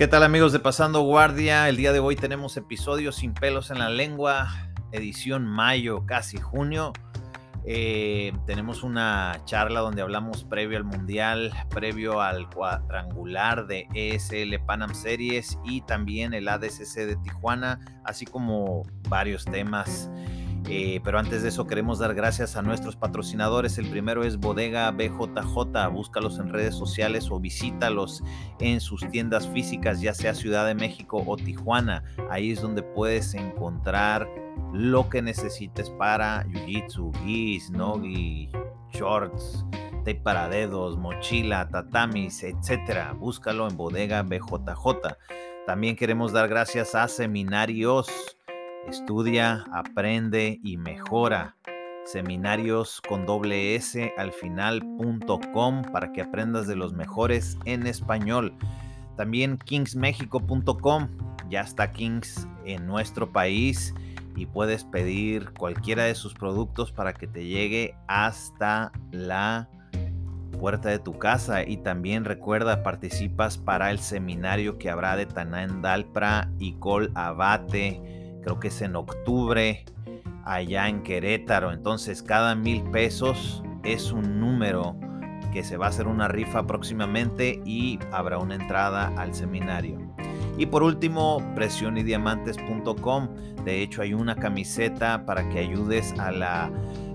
¿Qué tal amigos de Pasando Guardia? El día de hoy tenemos episodios sin pelos en la lengua, edición mayo, casi junio. Eh, tenemos una charla donde hablamos previo al Mundial, previo al cuadrangular de ESL Panam Series y también el ADCC de Tijuana, así como varios temas eh, pero antes de eso queremos dar gracias a nuestros patrocinadores. El primero es Bodega BJJ. Búscalos en redes sociales o visítalos en sus tiendas físicas, ya sea Ciudad de México o Tijuana. Ahí es donde puedes encontrar lo que necesites para Jiu-Jitsu, gis, nogi, shorts, tape dedos, mochila, tatamis, etc. Búscalo en Bodega BJJ. También queremos dar gracias a Seminarios Estudia, aprende y mejora. Seminarios con doble S al final.com para que aprendas de los mejores en español. También kingsmexico.com. Ya está Kings en nuestro país y puedes pedir cualquiera de sus productos para que te llegue hasta la puerta de tu casa y también recuerda participas para el seminario que habrá de Tanán Dalpra y Col Abate creo que es en octubre, allá en Querétaro. Entonces, cada mil pesos es un número que se va a hacer una rifa próximamente y habrá una entrada al seminario. Y por último, presionydiamantes.com. De hecho, hay una camiseta para que ayudes a la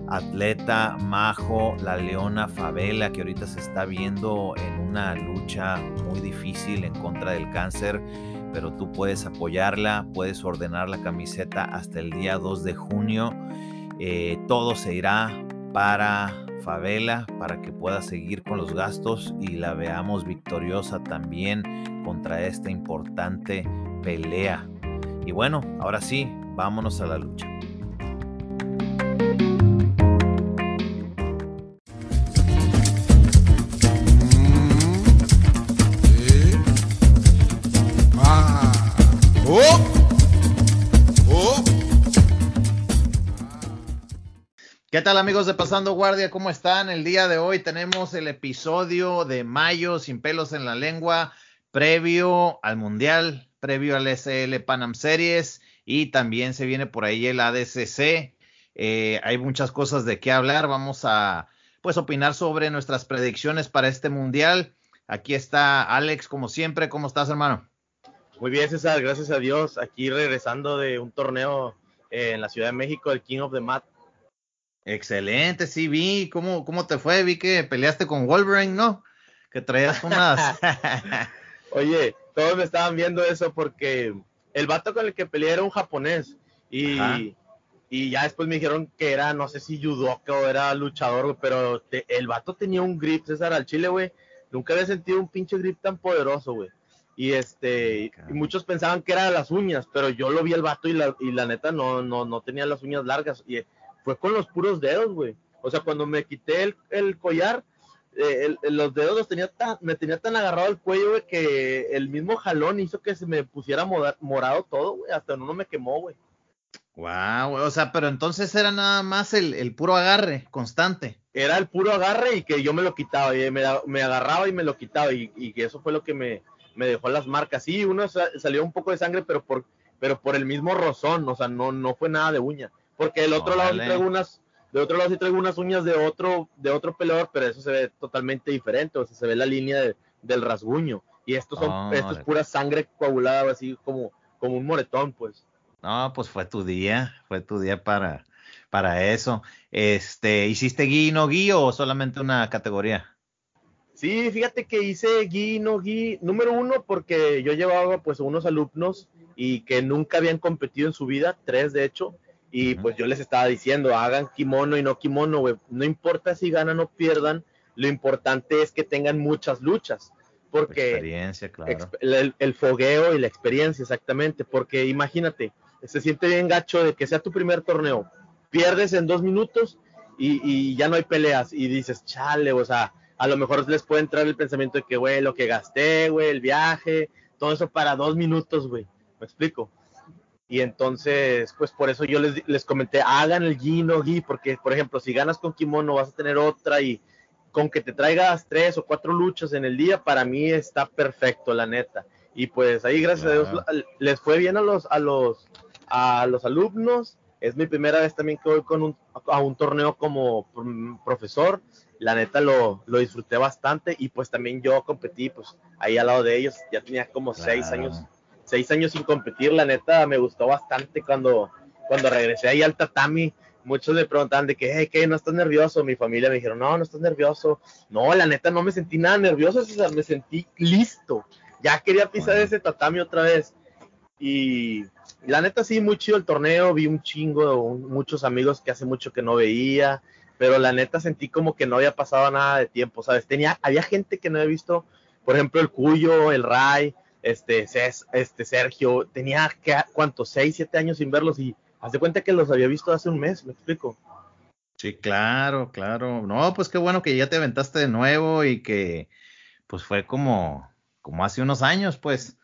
atleta Majo, la Leona Favela, que ahorita se está viendo en una lucha muy difícil en contra del cáncer pero tú puedes apoyarla, puedes ordenar la camiseta hasta el día 2 de junio. Eh, todo se irá para Favela para que pueda seguir con los gastos y la veamos victoriosa también contra esta importante pelea. Y bueno, ahora sí, vámonos a la lucha. ¿Qué tal amigos de Pasando Guardia? ¿Cómo están? El día de hoy tenemos el episodio de Mayo sin pelos en la lengua, previo al Mundial, previo al SL Panam Series y también se viene por ahí el ADCC. Eh, hay muchas cosas de qué hablar. Vamos a pues opinar sobre nuestras predicciones para este Mundial. Aquí está Alex, como siempre. ¿Cómo estás, hermano? Muy bien, César, gracias a Dios. Aquí regresando de un torneo en la Ciudad de México, el King of the Mat Excelente, sí vi. ¿Cómo, ¿Cómo te fue? Vi que peleaste con Wolverine, ¿no? Que traías unas. Oye, todos me estaban viendo eso porque el vato con el que peleé era un japonés. Y, y ya después me dijeron que era, no sé si judoka o era luchador, pero el vato tenía un grip, César, al chile, güey. Nunca había sentido un pinche grip tan poderoso, güey. Y este, y muchos pensaban que era las uñas, pero yo lo vi al vato y la, y la neta no, no, no tenía las uñas largas. Y fue con los puros dedos, güey. O sea, cuando me quité el, collar, eh, los dedos los tenía tan, me tenía tan agarrado el cuello, güey, que el mismo jalón hizo que se me pusiera morado todo, güey. Hasta no me quemó, güey. Wow, o sea, pero entonces era nada más el, puro agarre constante. Era el puro agarre y que yo me lo quitaba, y me, agarraba y me lo quitaba, y, y, que eso fue lo que me, me dejó las marcas. Sí, uno salió un poco de sangre, pero por, pero por el mismo rozón, o sea, no, no fue nada de uña. Porque del otro lado sí traigo unas, de otro lado sí traigo unas uñas de otro, de otro peleador, pero eso se ve totalmente diferente, o sea, se ve la línea del rasguño. Y estos son, esto es pura sangre coagulada, así como, como un moretón, pues. No, pues fue tu día, fue tu día para, para eso. Este, ¿hiciste gui no gui o solamente una categoría? Sí, fíjate que hice gui no gui, número uno, porque yo llevaba pues unos alumnos y que nunca habían competido en su vida, tres de hecho, y pues yo les estaba diciendo, hagan kimono y no kimono, güey. No importa si ganan o pierdan, lo importante es que tengan muchas luchas. Porque experiencia, claro. el, fogueo y la experiencia, exactamente. Porque imagínate, se siente bien gacho de que sea tu primer torneo, pierdes en dos minutos y, ya no hay peleas. Y dices, chale, o sea, a lo mejor les puede entrar el pensamiento de que, güey, lo que gasté, güey, el viaje, todo eso para dos minutos, güey. ¿Me explico? Y entonces, pues por eso yo les, les comenté, hagan el gi no gi, porque por ejemplo, si ganas con kimono vas a tener otra y con que te traigas tres o cuatro luchas en el día, para mí está perfecto, la neta. Y pues ahí, gracias a Dios, les fue bien a los, a los, a los alumnos. Es mi primera vez también que voy con un, a un torneo como profesor. La neta lo, lo, disfruté bastante y pues también yo competí pues ahí al lado de ellos. Ya tenía como seis años, seis años sin competir. La neta me gustó bastante cuando, cuando regresé ahí al tatami muchos me preguntaban de que, hey, ¿qué? ¿No estás nervioso? Mi familia me dijeron, no, no estás nervioso. No, la neta no me sentí nada nervioso, César, me sentí listo. Ya quería pisar ese tatami otra vez. Y la neta sí, muy chido el torneo, vi un chingo, muchos amigos que hace mucho que no veía, pero la neta sentí como que no había pasado nada de tiempo, ¿sabes? Tenía, había gente que no había visto, por ejemplo, el Cuyo, el Ray, este, este Sergio, tenía, ¿cuántos? Seis, siete años sin verlos y Haz de cuenta que los había visto hace un mes, me explico. Sí, claro, claro. No, pues qué bueno que ya te aventaste de nuevo y que pues fue como, como hace unos años, pues.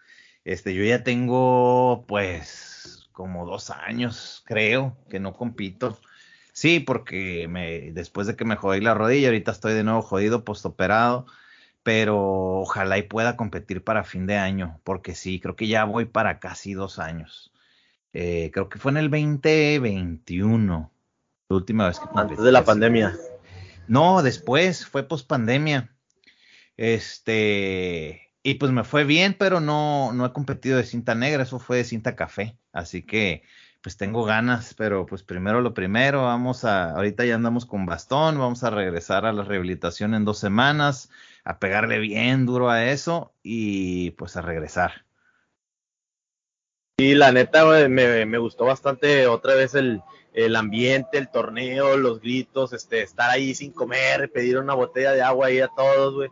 Este, yo ya tengo pues como dos años, creo, que no compito. Sí, porque me, después de que me jodí la rodilla, ahorita estoy de nuevo jodido, postoperado, pero ojalá y pueda competir para fin de año, porque sí, creo que ya voy para casi dos años. Eh, creo que fue en el 2021, la última vez que Antes de la pandemia. No, después, fue post pandemia. Este, y pues me fue bien, pero no, no he competido de cinta negra, eso fue de cinta café. Así que, pues tengo ganas, pero pues primero lo primero, vamos a, ahorita ya andamos con bastón, vamos a regresar a la rehabilitación en dos semanas, a pegarle bien duro a eso y pues a regresar. Sí, la neta, me, me, gustó bastante otra vez el, el, ambiente, el torneo, los gritos, este, estar ahí sin comer, pedir una botella de agua ahí a todos, güey.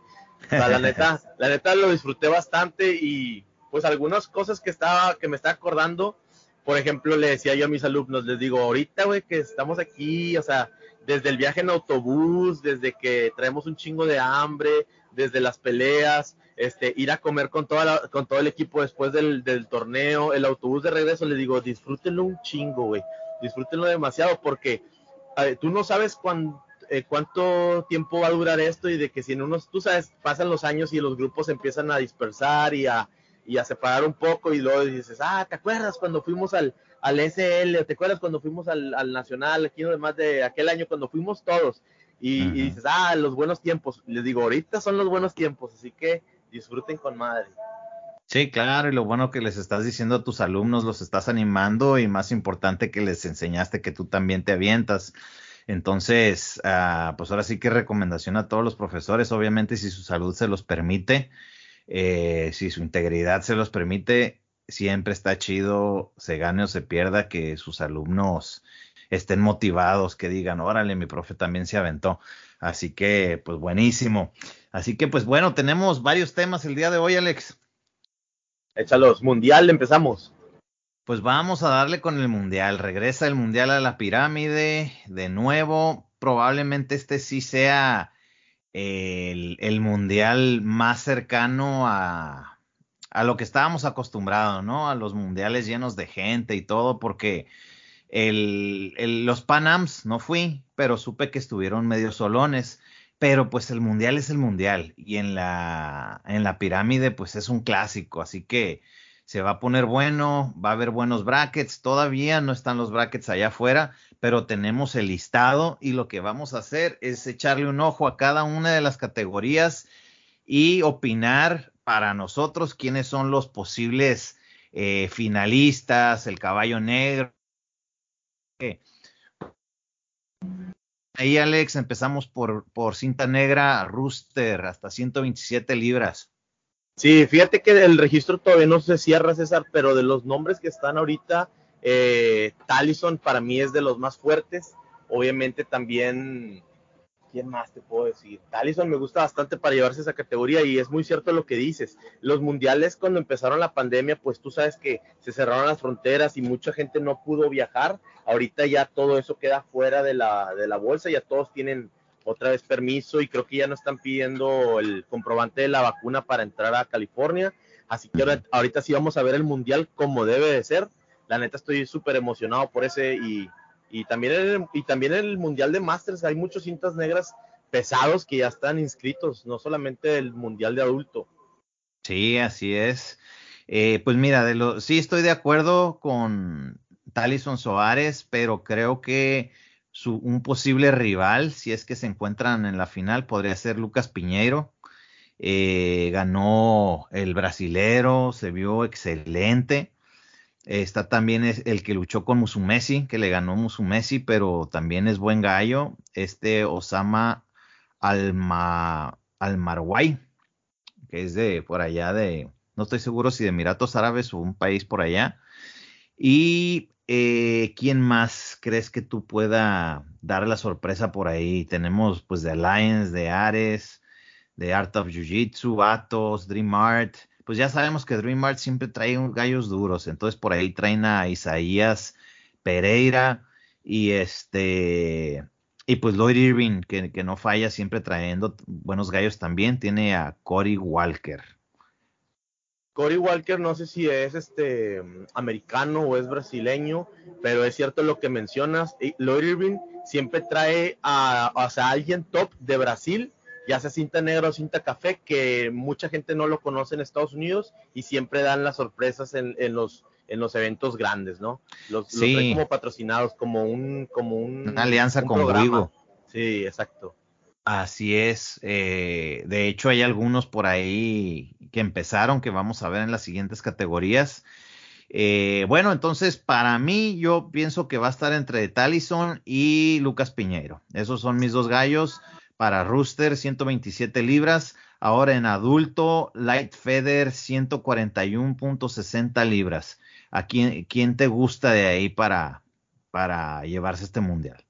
la neta, la neta lo disfruté bastante y pues algunas cosas que estaba, que me está acordando, por ejemplo, le decía yo a mis alumnos, les digo, ahorita, güey, que estamos aquí, o sea, desde el viaje en autobús, desde que traemos un chingo de hambre, desde las peleas, este, ir a comer con, toda con todo el equipo después del, torneo, el autobús de regreso, le digo, disfrútenlo un chingo, güey, disfrútenlo demasiado porque tú no sabes eh, cuánto tiempo va a durar esto y de que si en unos, tú sabes, pasan los años y los grupos empiezan a dispersar y a, y a separar un poco y luego dices, ah, ¿te acuerdas cuando fuimos al, al SL? ¿Te acuerdas cuando fuimos al, al Nacional? Aquí más de aquel año cuando fuimos todos. Y, y, dices, ah, los buenos tiempos. Les digo, ahorita son los buenos tiempos, así que disfruten con madre. Sí, claro, y lo bueno que les estás diciendo a tus alumnos, los estás animando y más importante que les enseñaste que tú también te avientas. Entonces, ah, pues ahora sí que recomendación a todos los profesores, obviamente si su salud se los permite, eh, si su integridad se los permite, siempre está chido, se gane o se pierda, que sus alumnos estén motivados, que digan, órale, mi profe también se aventó. Así que, pues buenísimo. Así que, pues bueno, tenemos varios temas el día de hoy, Alex. Échalos, mundial, empezamos. Pues vamos a darle con el mundial. Regresa el mundial a la pirámide de nuevo. Probablemente este sí sea el, el mundial más cercano a, a lo que estábamos acostumbrados, ¿no? A los mundiales llenos de gente y todo, porque el, el, los Panams no fui, pero supe que estuvieron medio solones pero pues el mundial es el mundial y en la, en la pirámide pues es un clásico, así que se va a poner bueno, va a haber buenos brackets, todavía no están los brackets allá afuera, pero tenemos el listado y lo que vamos a hacer es echarle un ojo a cada una de las categorías y opinar para nosotros quiénes son los posibles eh, finalistas, el caballo negro. Ahí, Alex, empezamos por, por cinta negra, Rooster, hasta 127 libras. Sí, fíjate que el registro todavía no se cierra, César, pero de los nombres que están ahorita, eh, Talison para mí es de los más fuertes. Obviamente también ¿Quién más te puedo decir? Talison me gusta bastante para llevarse esa categoría y es muy cierto lo que dices. Los mundiales cuando empezaron la pandemia, pues tú sabes que se cerraron las fronteras y mucha gente no pudo viajar. Ahorita ya todo eso queda fuera de la, de la bolsa, ya todos tienen otra vez permiso y creo que ya no están pidiendo el comprobante de la vacuna para entrar a California. Así que ahorita sí vamos a ver el mundial como debe de ser. La neta estoy súper emocionado por ese y y también, el, y también el Mundial de Masters hay muchos cintas negras pesados que ya están inscritos, no solamente el Mundial de Adulto. Sí, así es. Eh, pues mira, de sí estoy de acuerdo con Talison Soares, pero creo que su, un posible rival, si es que se encuentran en la final, podría ser Lucas Piñeiro. Eh, ganó el brasilero, se vio excelente. Está también el que luchó con Musumesi, que le ganó Musumesi, pero también es buen gallo. Este Osama Alma, Almarguay, que es de por allá de, no estoy seguro si de Emiratos Árabes o un país por allá. Y eh, ¿quién más crees que tú pueda dar la sorpresa por ahí? Tenemos pues de Alliance, de Ares, de Art of Jiu-Jitsu, Atos, Dream Art. Pues ya sabemos que Dream Art siempre trae gallos duros, entonces por ahí traen a Isaías Pereira y este y pues Lloyd Irving, que, no falla, siempre trayendo buenos gallos también, tiene a Cory Walker. Cory Walker no sé si es este americano o es brasileño, pero es cierto lo que mencionas. Lloyd Irving siempre trae a, alguien top de Brasil, ya sea cinta negra o cinta café, que mucha gente no lo conoce en Estados Unidos y siempre dan las sorpresas en, los en los eventos grandes, ¿no? Los, sí. como patrocinados, como un como una alianza con Vivo. Sí, exacto. Así es. Eh, de hecho, hay algunos por ahí que empezaron que vamos a ver en las siguientes categorías. Eh, bueno, entonces para mí yo pienso que va a estar entre Talison y Lucas Piñeiro. Esos son mis dos gallos para Rooster, 127 libras. Ahora en adulto, Light Feather, 141.60 libras. ¿A quién, te gusta de ahí para, para llevarse este mundial?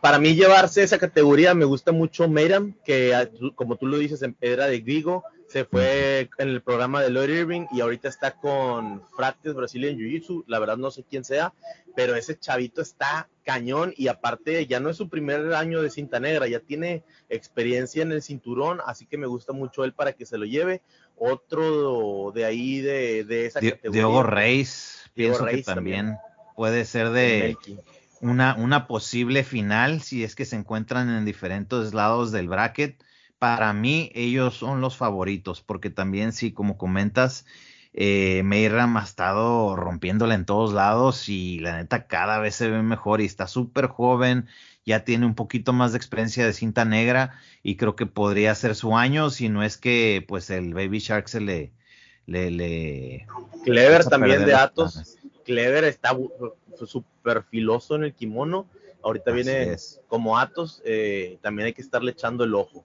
para mí llevarse esa categoría me gusta mucho Mayram, que como tú lo dices, era de Grigo, se fue en el programa de Lloyd Irving y ahorita está con Fractes Brazilian Jiu-Jitsu, la verdad no sé quién sea, pero ese chavito está cañón y aparte ya no es su primer año de cinta negra, ya tiene experiencia en el cinturón, así que me gusta mucho él para que se lo lleve. Otro de ahí de, de esa categoría. Diogo Reis, pienso que también, puede ser de una, una posible final si es que se encuentran en diferentes lados del bracket. Para mí, ellos son los favoritos, porque también, sí, como comentas, eh, Mayram ha estado rompiéndola en todos lados y la neta cada vez se ve mejor y está súper joven, ya tiene un poquito más de experiencia de cinta negra y creo que podría ser su año si no es que pues el Baby Shark se le... le, le Clever también de Atos. Clever está súper filoso en el kimono. Ahorita viene como Atos, eh, también hay que estarle echando el ojo.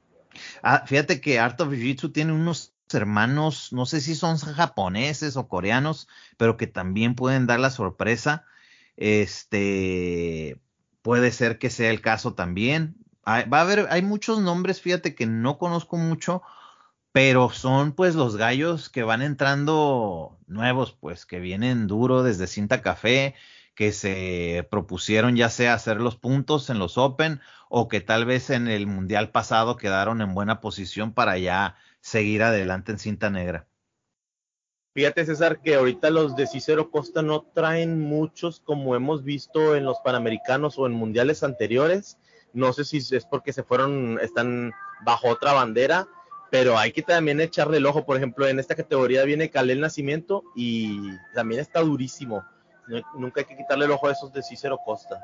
Ah, fíjate que Art of Jiu-Jitsu tiene unos hermanos, no sé si son japoneses o coreanos, pero que también pueden dar la sorpresa. Este puede ser que sea el caso también. va a haber, hay muchos nombres, fíjate que no conozco mucho, pero son pues los gallos que van entrando nuevos, pues que vienen duro desde cinta café, que se propusieron ya sea hacer los puntos en los Open o que tal vez en el Mundial pasado quedaron en buena posición para ya seguir adelante en cinta negra. Fíjate César que ahorita los de Cicero Costa no traen muchos como hemos visto en los Panamericanos o en Mundiales anteriores. No sé si es porque se fueron, están bajo otra bandera, pero hay que también echarle el ojo. Por ejemplo, en esta categoría viene Calel Nacimiento y también está durísimo nunca hay que quitarle el ojo a esos de Cicero Costa.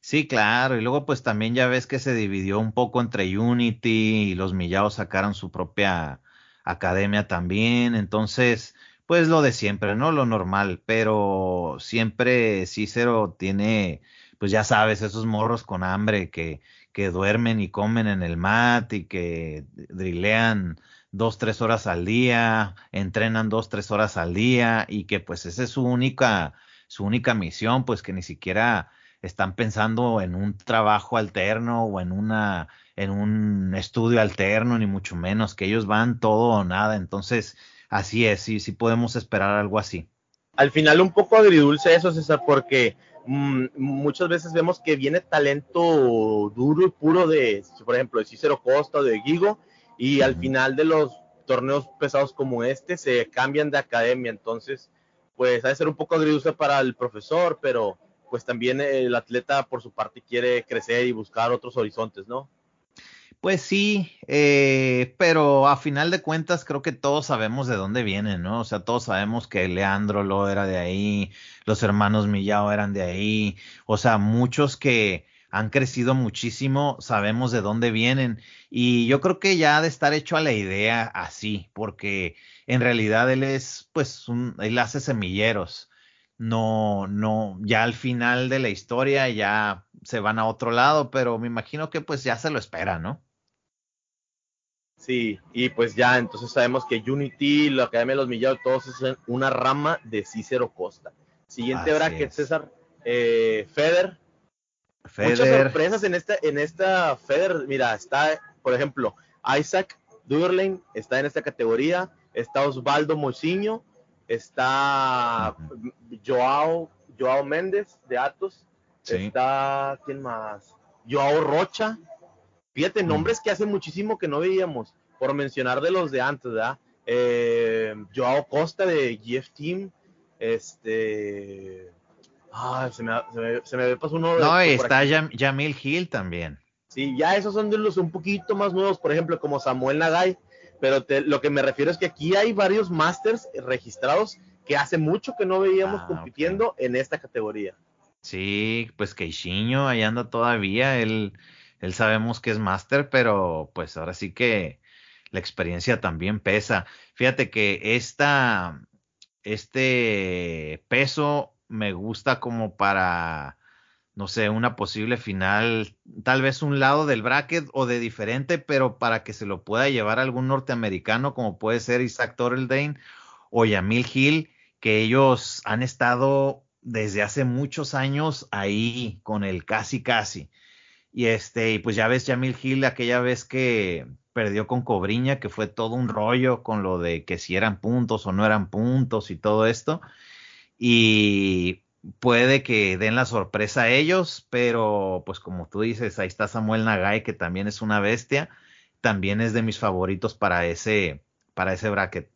Sí, claro, y luego pues también ya ves que se dividió un poco entre Unity y los Millaos sacaron su propia academia también, entonces pues lo de siempre, ¿no? Lo normal, pero siempre Cicero tiene, pues ya sabes, esos morros con hambre que, que duermen y comen en el mat y que drilean dos, tres horas al día, entrenan dos, tres horas al día y que pues esa es su única su única misión, pues que ni siquiera están pensando en un trabajo alterno o en una en un estudio alterno ni mucho menos que ellos van todo o nada. Entonces así es sí sí podemos esperar algo así. Al final un poco agridulce eso César porque mm, muchas veces vemos que viene talento duro y puro de por ejemplo de Cicero Costa o de Gigo y al final de los torneos pesados como este se cambian de academia. Entonces pues ha de ser un poco agridulce para el profesor, pero pues también el atleta por su parte quiere crecer y buscar otros horizontes, ¿no? Pues sí, eh, pero a final de cuentas creo que todos sabemos de dónde vienen, ¿no? O sea, todos sabemos que Leandro lo era de ahí, los hermanos Millao eran de ahí, o sea, muchos que han crecido muchísimo, sabemos de dónde vienen y yo creo que ya ha de estar hecho a la idea así, porque en realidad él es, pues, un, él hace semilleros, no, no, ya al final de la historia ya se van a otro lado, pero me imagino que pues ya se lo espera, ¿no? Sí, y pues ya entonces sabemos que Unity, la Academia de los Millados, todos es una rama de Cícero Costa. Siguiente bracket, César, eh, Feder. Muchas sorpresas en esta, en esta Feder. Mira, está, por ejemplo, Isaac Durlane está en esta categoría. Está Osvaldo Mocinho. Está Joao, Joao Méndez de Atos. Está, ¿quién más? Joao Rocha Fíjate, nombres que hace muchísimo que no veíamos, por mencionar de los de antes, ¿verdad? Eh, Joao Costa de GF Team, este... Ah, se me, se me, pasó uno de... No, está Jamil Hill también. Sí, ya esos son de los un poquito más nuevos, por ejemplo, como Samuel Nagay, pero lo que me refiero es que aquí hay varios masters registrados que hace mucho que no veíamos ah, compitiendo en esta categoría. Sí, pues Queixinho ahí anda todavía, él él sabemos que es máster, pero pues ahora sí que la experiencia también pesa. Fíjate que esta, este peso me gusta como para, no sé, una posible final, tal vez un lado del bracket o de diferente, pero para que se lo pueda llevar algún norteamericano como puede ser Isaac Torreldane o Yamil Hill, que ellos han estado desde hace muchos años ahí con el casi casi. Y este, y pues ya ves Jamil Hill aquella vez que perdió con Cobriña, que fue todo un rollo con lo de que si eran puntos o no eran puntos y todo esto. Y puede que den la sorpresa a ellos, pero pues como tú dices, ahí está Samuel Nagai, que también es una bestia, también es de mis favoritos para ese, para ese bracket.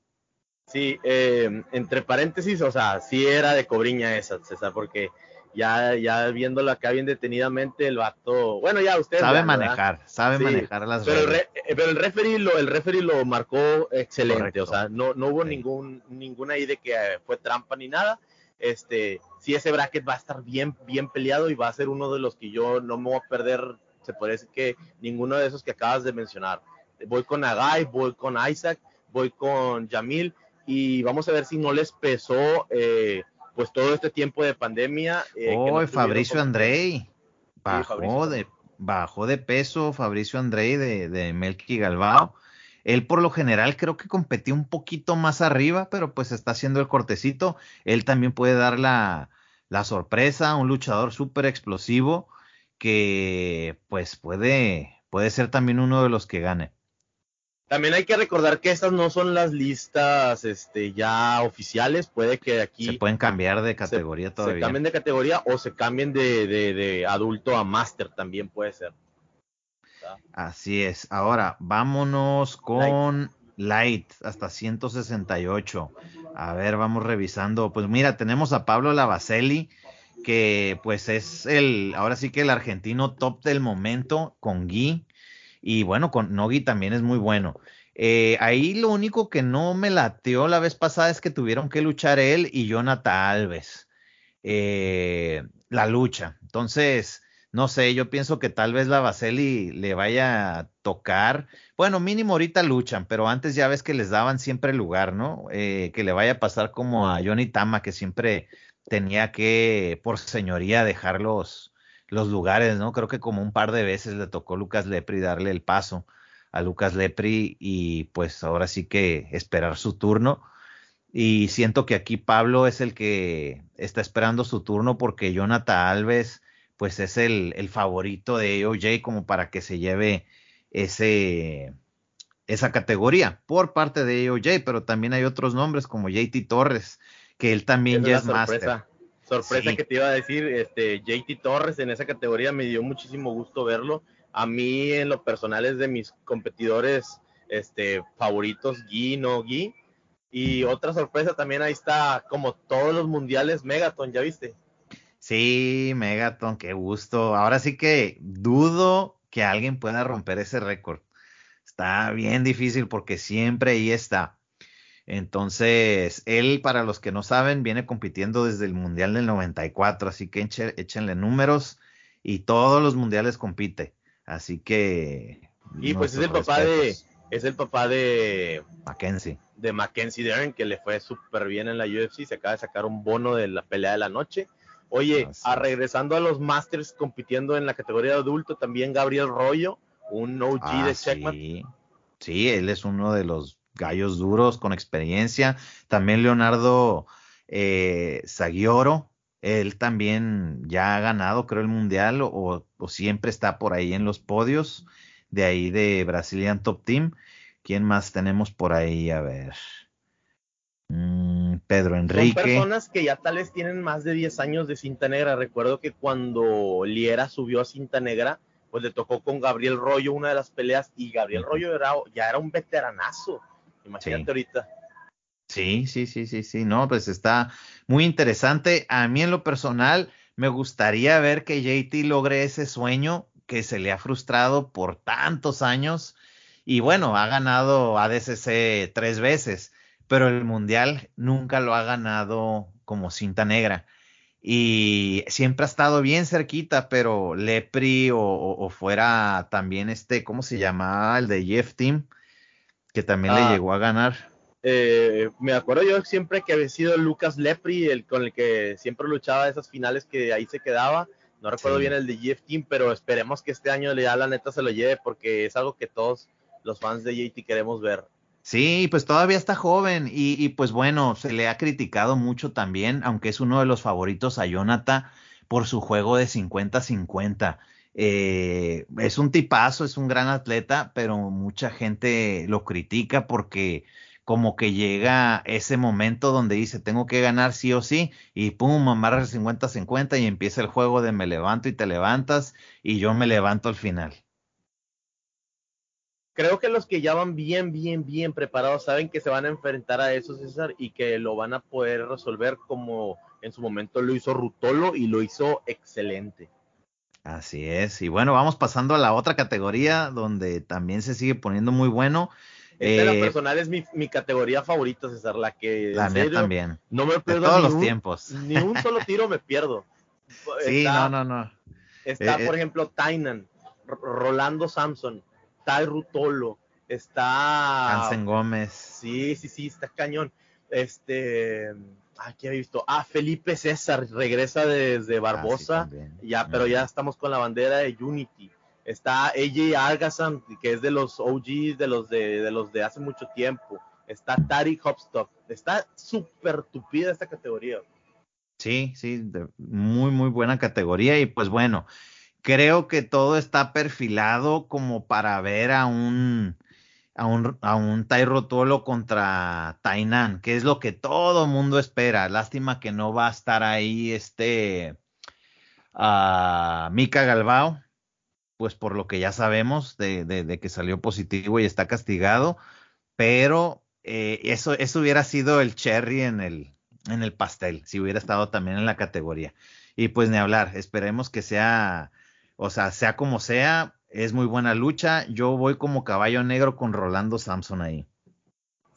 Sí, eh, entre paréntesis, o sea, sí era de Cobriña esa, César, porque ya, ya viéndolo acá bien detenidamente, el vato, bueno, ya usted sabe manejar, sabe manejar las pero El eh, pero el referee lo, el referee lo marcó excelente, o sea, no, no hubo ningún, ninguna idea de que fue trampa ni nada. Este, sí, ese bracket va a estar bien, bien peleado y va a ser uno de los que yo no me voy a perder, se puede decir que ninguno de esos que acabas de mencionar. Voy con Agai, voy con Isaac, voy con Yamil y vamos a ver si no les pesó eh, pues todo este tiempo de pandemia. Eh, oh, Fabricio Andrei. Bajó, de, bajó de peso Fabricio Andrei de, de Melqui Galbao. Él por lo general creo que competía un poquito más arriba, pero pues está haciendo el cortecito. Él también puede dar la, la sorpresa, un luchador súper explosivo que pues puede, puede ser también uno de los que gane. También hay que recordar que estas no son las listas este, ya oficiales, puede que aquí... Se pueden cambiar de categoría todavía. Se cambien de categoría o se cambien de, de, adulto a máster, también puede ser. Así es. Ahora, vámonos con Light. hasta 168. A ver, vamos revisando. Pues mira, tenemos a Pablo Lavaselli, que pues es el, ahora sí que el argentino top del momento con Gui y bueno, con Nogi también es muy bueno. Eh, ahí lo único que no me lateó la vez pasada es que tuvieron que luchar él y Jonathan Alves. Eh, la lucha. Entonces, no sé, yo pienso que tal vez la Baseli le vaya a tocar. Bueno, mínimo ahorita luchan, pero antes ya ves que les daban siempre lugar, ¿no? Eh, que le vaya a pasar como a Johnny Tama, que siempre tenía que, por señoría, dejarlos los lugares, ¿no? Creo que como un par de veces le tocó Lucas Lepri darle el paso a Lucas Lepri y pues ahora sí que esperar su turno. Y siento que aquí Pablo es el que está esperando su turno porque Jonathan Alves pues es el, el favorito de OJ como para que se lleve ese, esa categoría por parte de OJ, pero también hay otros nombres como JT Torres, que él también ya es máster sorpresa que te iba a decir, este JT Torres en esa categoría me dio muchísimo gusto verlo. A mí en lo personal es de mis competidores este favoritos, Gui, no Gui. Y otra sorpresa también ahí está, como todos los mundiales, Megaton, ¿ya viste? Sí, Megaton, qué gusto. Ahora sí que dudo que alguien pueda romper ese récord. Está bien difícil porque siempre ahí está. Entonces, él, para los que no saben, viene compitiendo desde el Mundial del 94, así que échenle números y todos los mundiales compite. Así que... Y pues es el papá de... Es el papá de... Mackenzie. De Mackenzie Dern, que le fue súper bien en la UFC. Se acaba de sacar un bono de la pelea de la noche. Oye, a, regresando a los Masters compitiendo en la categoría de adulto, también Gabriel Rollo, un OG ah, de Checkmate. Sí. sí, él es uno de los gallos duros con experiencia. También Leonardo eh, él también ya ha ganado, creo, el mundial o, siempre está por ahí en los podios de ahí de Brazilian Top Team. ¿Quién más tenemos por ahí? A ver. Mm, Pedro Enrique. Son personas que ya tal vez tienen más de 10 años de cinta negra. Recuerdo que cuando Liera subió a cinta negra, pues le tocó con Gabriel Rollo una de las peleas y Gabriel Rollo era, ya era un veteranazo. Imagínate ahorita. Sí, sí, sí, sí, sí, no, pues está muy interesante. A mí en lo personal me gustaría ver que JT logre ese sueño que se le ha frustrado por tantos años y bueno, ha ganado ADCC tres veces, pero el Mundial nunca lo ha ganado como cinta negra y siempre ha estado bien cerquita, pero Lepri o, fuera también este, ¿cómo se llama? El de Jeff Team, que también le ah. llegó a ganar. Eh, me acuerdo yo siempre que había sido Lucas Lepri, el con el que siempre luchaba esas finales que ahí se quedaba. No recuerdo bien el de GF Team, pero esperemos que este año ya la neta se lo lleve porque es algo que todos los fans de JT queremos ver. Sí, pues todavía está joven y, y, pues bueno, se le ha criticado mucho también, aunque es uno de los favoritos a Jonathan por su juego de 50-50. Eh, es un tipazo, es un gran atleta, pero mucha gente lo critica porque como que llega ese momento donde dice, tengo que ganar sí o sí, y pum, amarra el 50-50 y empieza el juego de me levanto y te levantas, y yo me levanto al final. Creo que los que ya van bien, bien, bien preparados saben que se van a enfrentar a eso, César, y que lo van a poder resolver como en su momento lo hizo Rutolo y lo hizo excelente. Así es, y bueno, vamos pasando a la otra categoría donde también se sigue poniendo muy bueno. Esta eh, personal es mi, mi, categoría favorita, César, la que la mía también. No me pierdo todos los tiempos. Ni un solo tiro me pierdo. Sí, no, no, no. Está, eh, por eh. ejemplo, Tainan, Rolando Samson, Tai Rutolo, está Hansen Gómez. Sí, sí, sí, está cañón. Este, aquí he visto. Ah, Felipe César regresa desde ah, Barbosa. ya, pero ya estamos con la bandera de Unity. Está AJ Argasan, que es de los OGs, de los de, los de hace mucho tiempo. Está Tariq Hopstock. Está súper tupida esta categoría. Sí, sí, muy, muy buena categoría. Y pues bueno, creo que todo está perfilado como para ver a un, a un, a un Tairo Tolo contra Tainan, que es lo que todo mundo espera. Lástima que no va a estar ahí este uh, Mika Galbao, pues por lo que ya sabemos de, que salió positivo y está castigado, pero eh, eso, eso hubiera sido el cherry en el, en el pastel, si hubiera estado también en la categoría. Y pues ni hablar, esperemos que sea, o sea, sea como sea, es muy buena lucha. Yo voy como caballo negro con Rolando Samson ahí.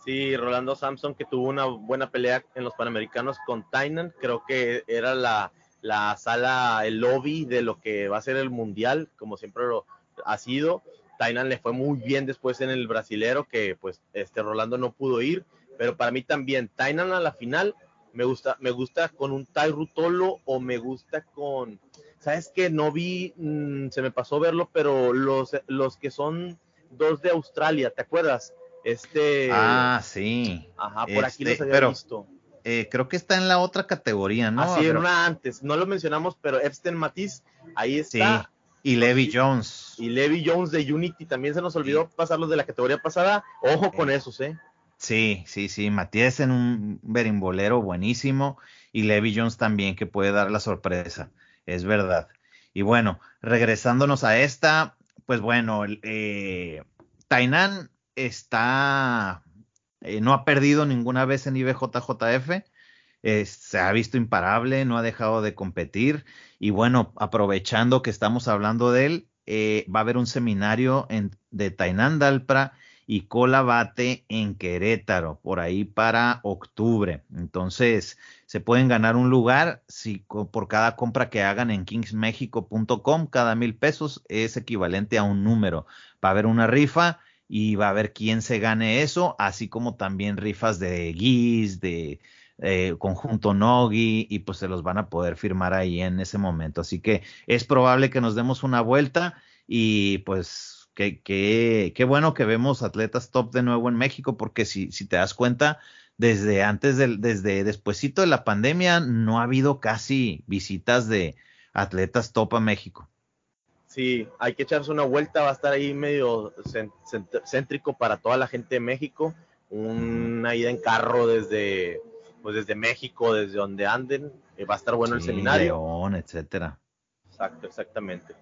Sí, Rolando Samson que tuvo una buena pelea en los Panamericanos con Tainan, creo que era la, la sala, el lobby de lo que va a ser el mundial, como siempre lo ha sido. Tainan le fue muy bien después en el brasilero, que pues este Rolando no pudo ir, pero para mí también Tainan a la final me gusta, me gusta con un Tai Rutolo o me gusta con, sabes que no vi, mm, se me pasó verlo, pero los, los que son dos de Australia, ¿te acuerdas? Este. Ah, sí. Ajá, por aquí los este, había visto. Eh, creo que está en la otra categoría, ¿no? Así, en una antes, no lo mencionamos, pero Epstein Matiz, ahí está. Y Levi Jones. Y Levi Jones de Unity, también se nos olvidó pasarlos de la categoría pasada. Ojo con esos, ¿eh? Sí, sí, sí. Matías en un berimbolero buenísimo. Y Levi Jones también, que puede dar la sorpresa. Es verdad. Y bueno, regresándonos a esta, pues bueno, eh, Tainan está eh, no ha perdido ninguna vez en IBJJF. se ha visto imparable, no ha dejado de competir. Y bueno, aprovechando que estamos hablando de él, eh, va a haber un seminario en, de Tainan Dalpra y Colabate en Querétaro, por ahí para octubre. Entonces, se pueden ganar un lugar si por cada compra que hagan en kingsmexico.com, cada mil pesos es equivalente a un número. Va a haber una rifa y va a ver quién se gane eso, así como también rifas de guis, de eh, conjunto Nogi, y pues se los van a poder firmar ahí en ese momento. Así que es probable que nos demos una vuelta y pues qué, qué, bueno que vemos atletas top de nuevo en México, porque si, si te das cuenta, desde antes del, desde despuesito de la pandemia, no ha habido casi visitas de atletas top a México. Sí, hay que echarse una vuelta, va a estar ahí medio céntrico para toda la gente de México, una ida en carro desde, pues desde México, desde donde anden, eh, va a estar bueno el seminario. León, etcétera. Exacto, exactamente.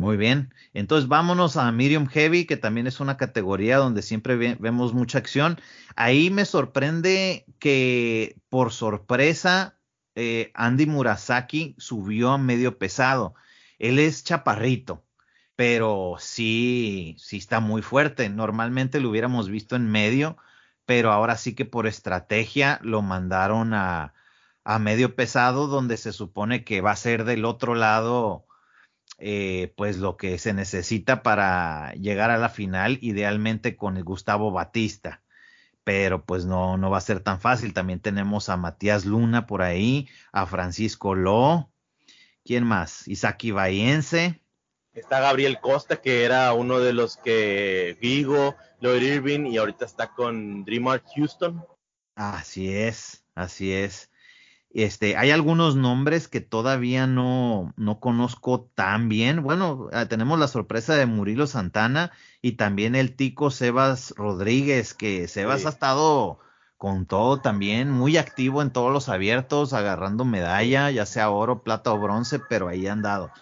Muy bien, entonces vámonos a Medium Heavy, que también es una categoría donde siempre vemos mucha acción. Ahí me sorprende que por sorpresa eh, Andy Murasaki subió a medio pesado él es chaparrito, pero sí, sí está muy fuerte. Normalmente lo hubiéramos visto en medio, pero ahora sí que por estrategia lo mandaron a, a medio pesado, donde se supone que va a ser del otro lado, eh, pues lo que se necesita para llegar a la final, idealmente con el Gustavo Batista. Pero pues no, no va a ser tan fácil. También tenemos a Matías Luna por ahí, a Francisco Lo, ¿Quién más? Isaki Bayense. Está Gabriel Costa, que era uno de los que Vigo, Lloyd Irving y ahorita está con Dreamart Houston. Así es, así es. Este, hay algunos nombres que todavía no, no conozco tan bien. Bueno, ah, tenemos la sorpresa de Murilo Santana y también el tico Sebas Rodríguez, que Sebas ha estado con todo también, muy activo en todos los abiertos, agarrando medalla, ya sea oro, plata o bronce, pero ahí han dado.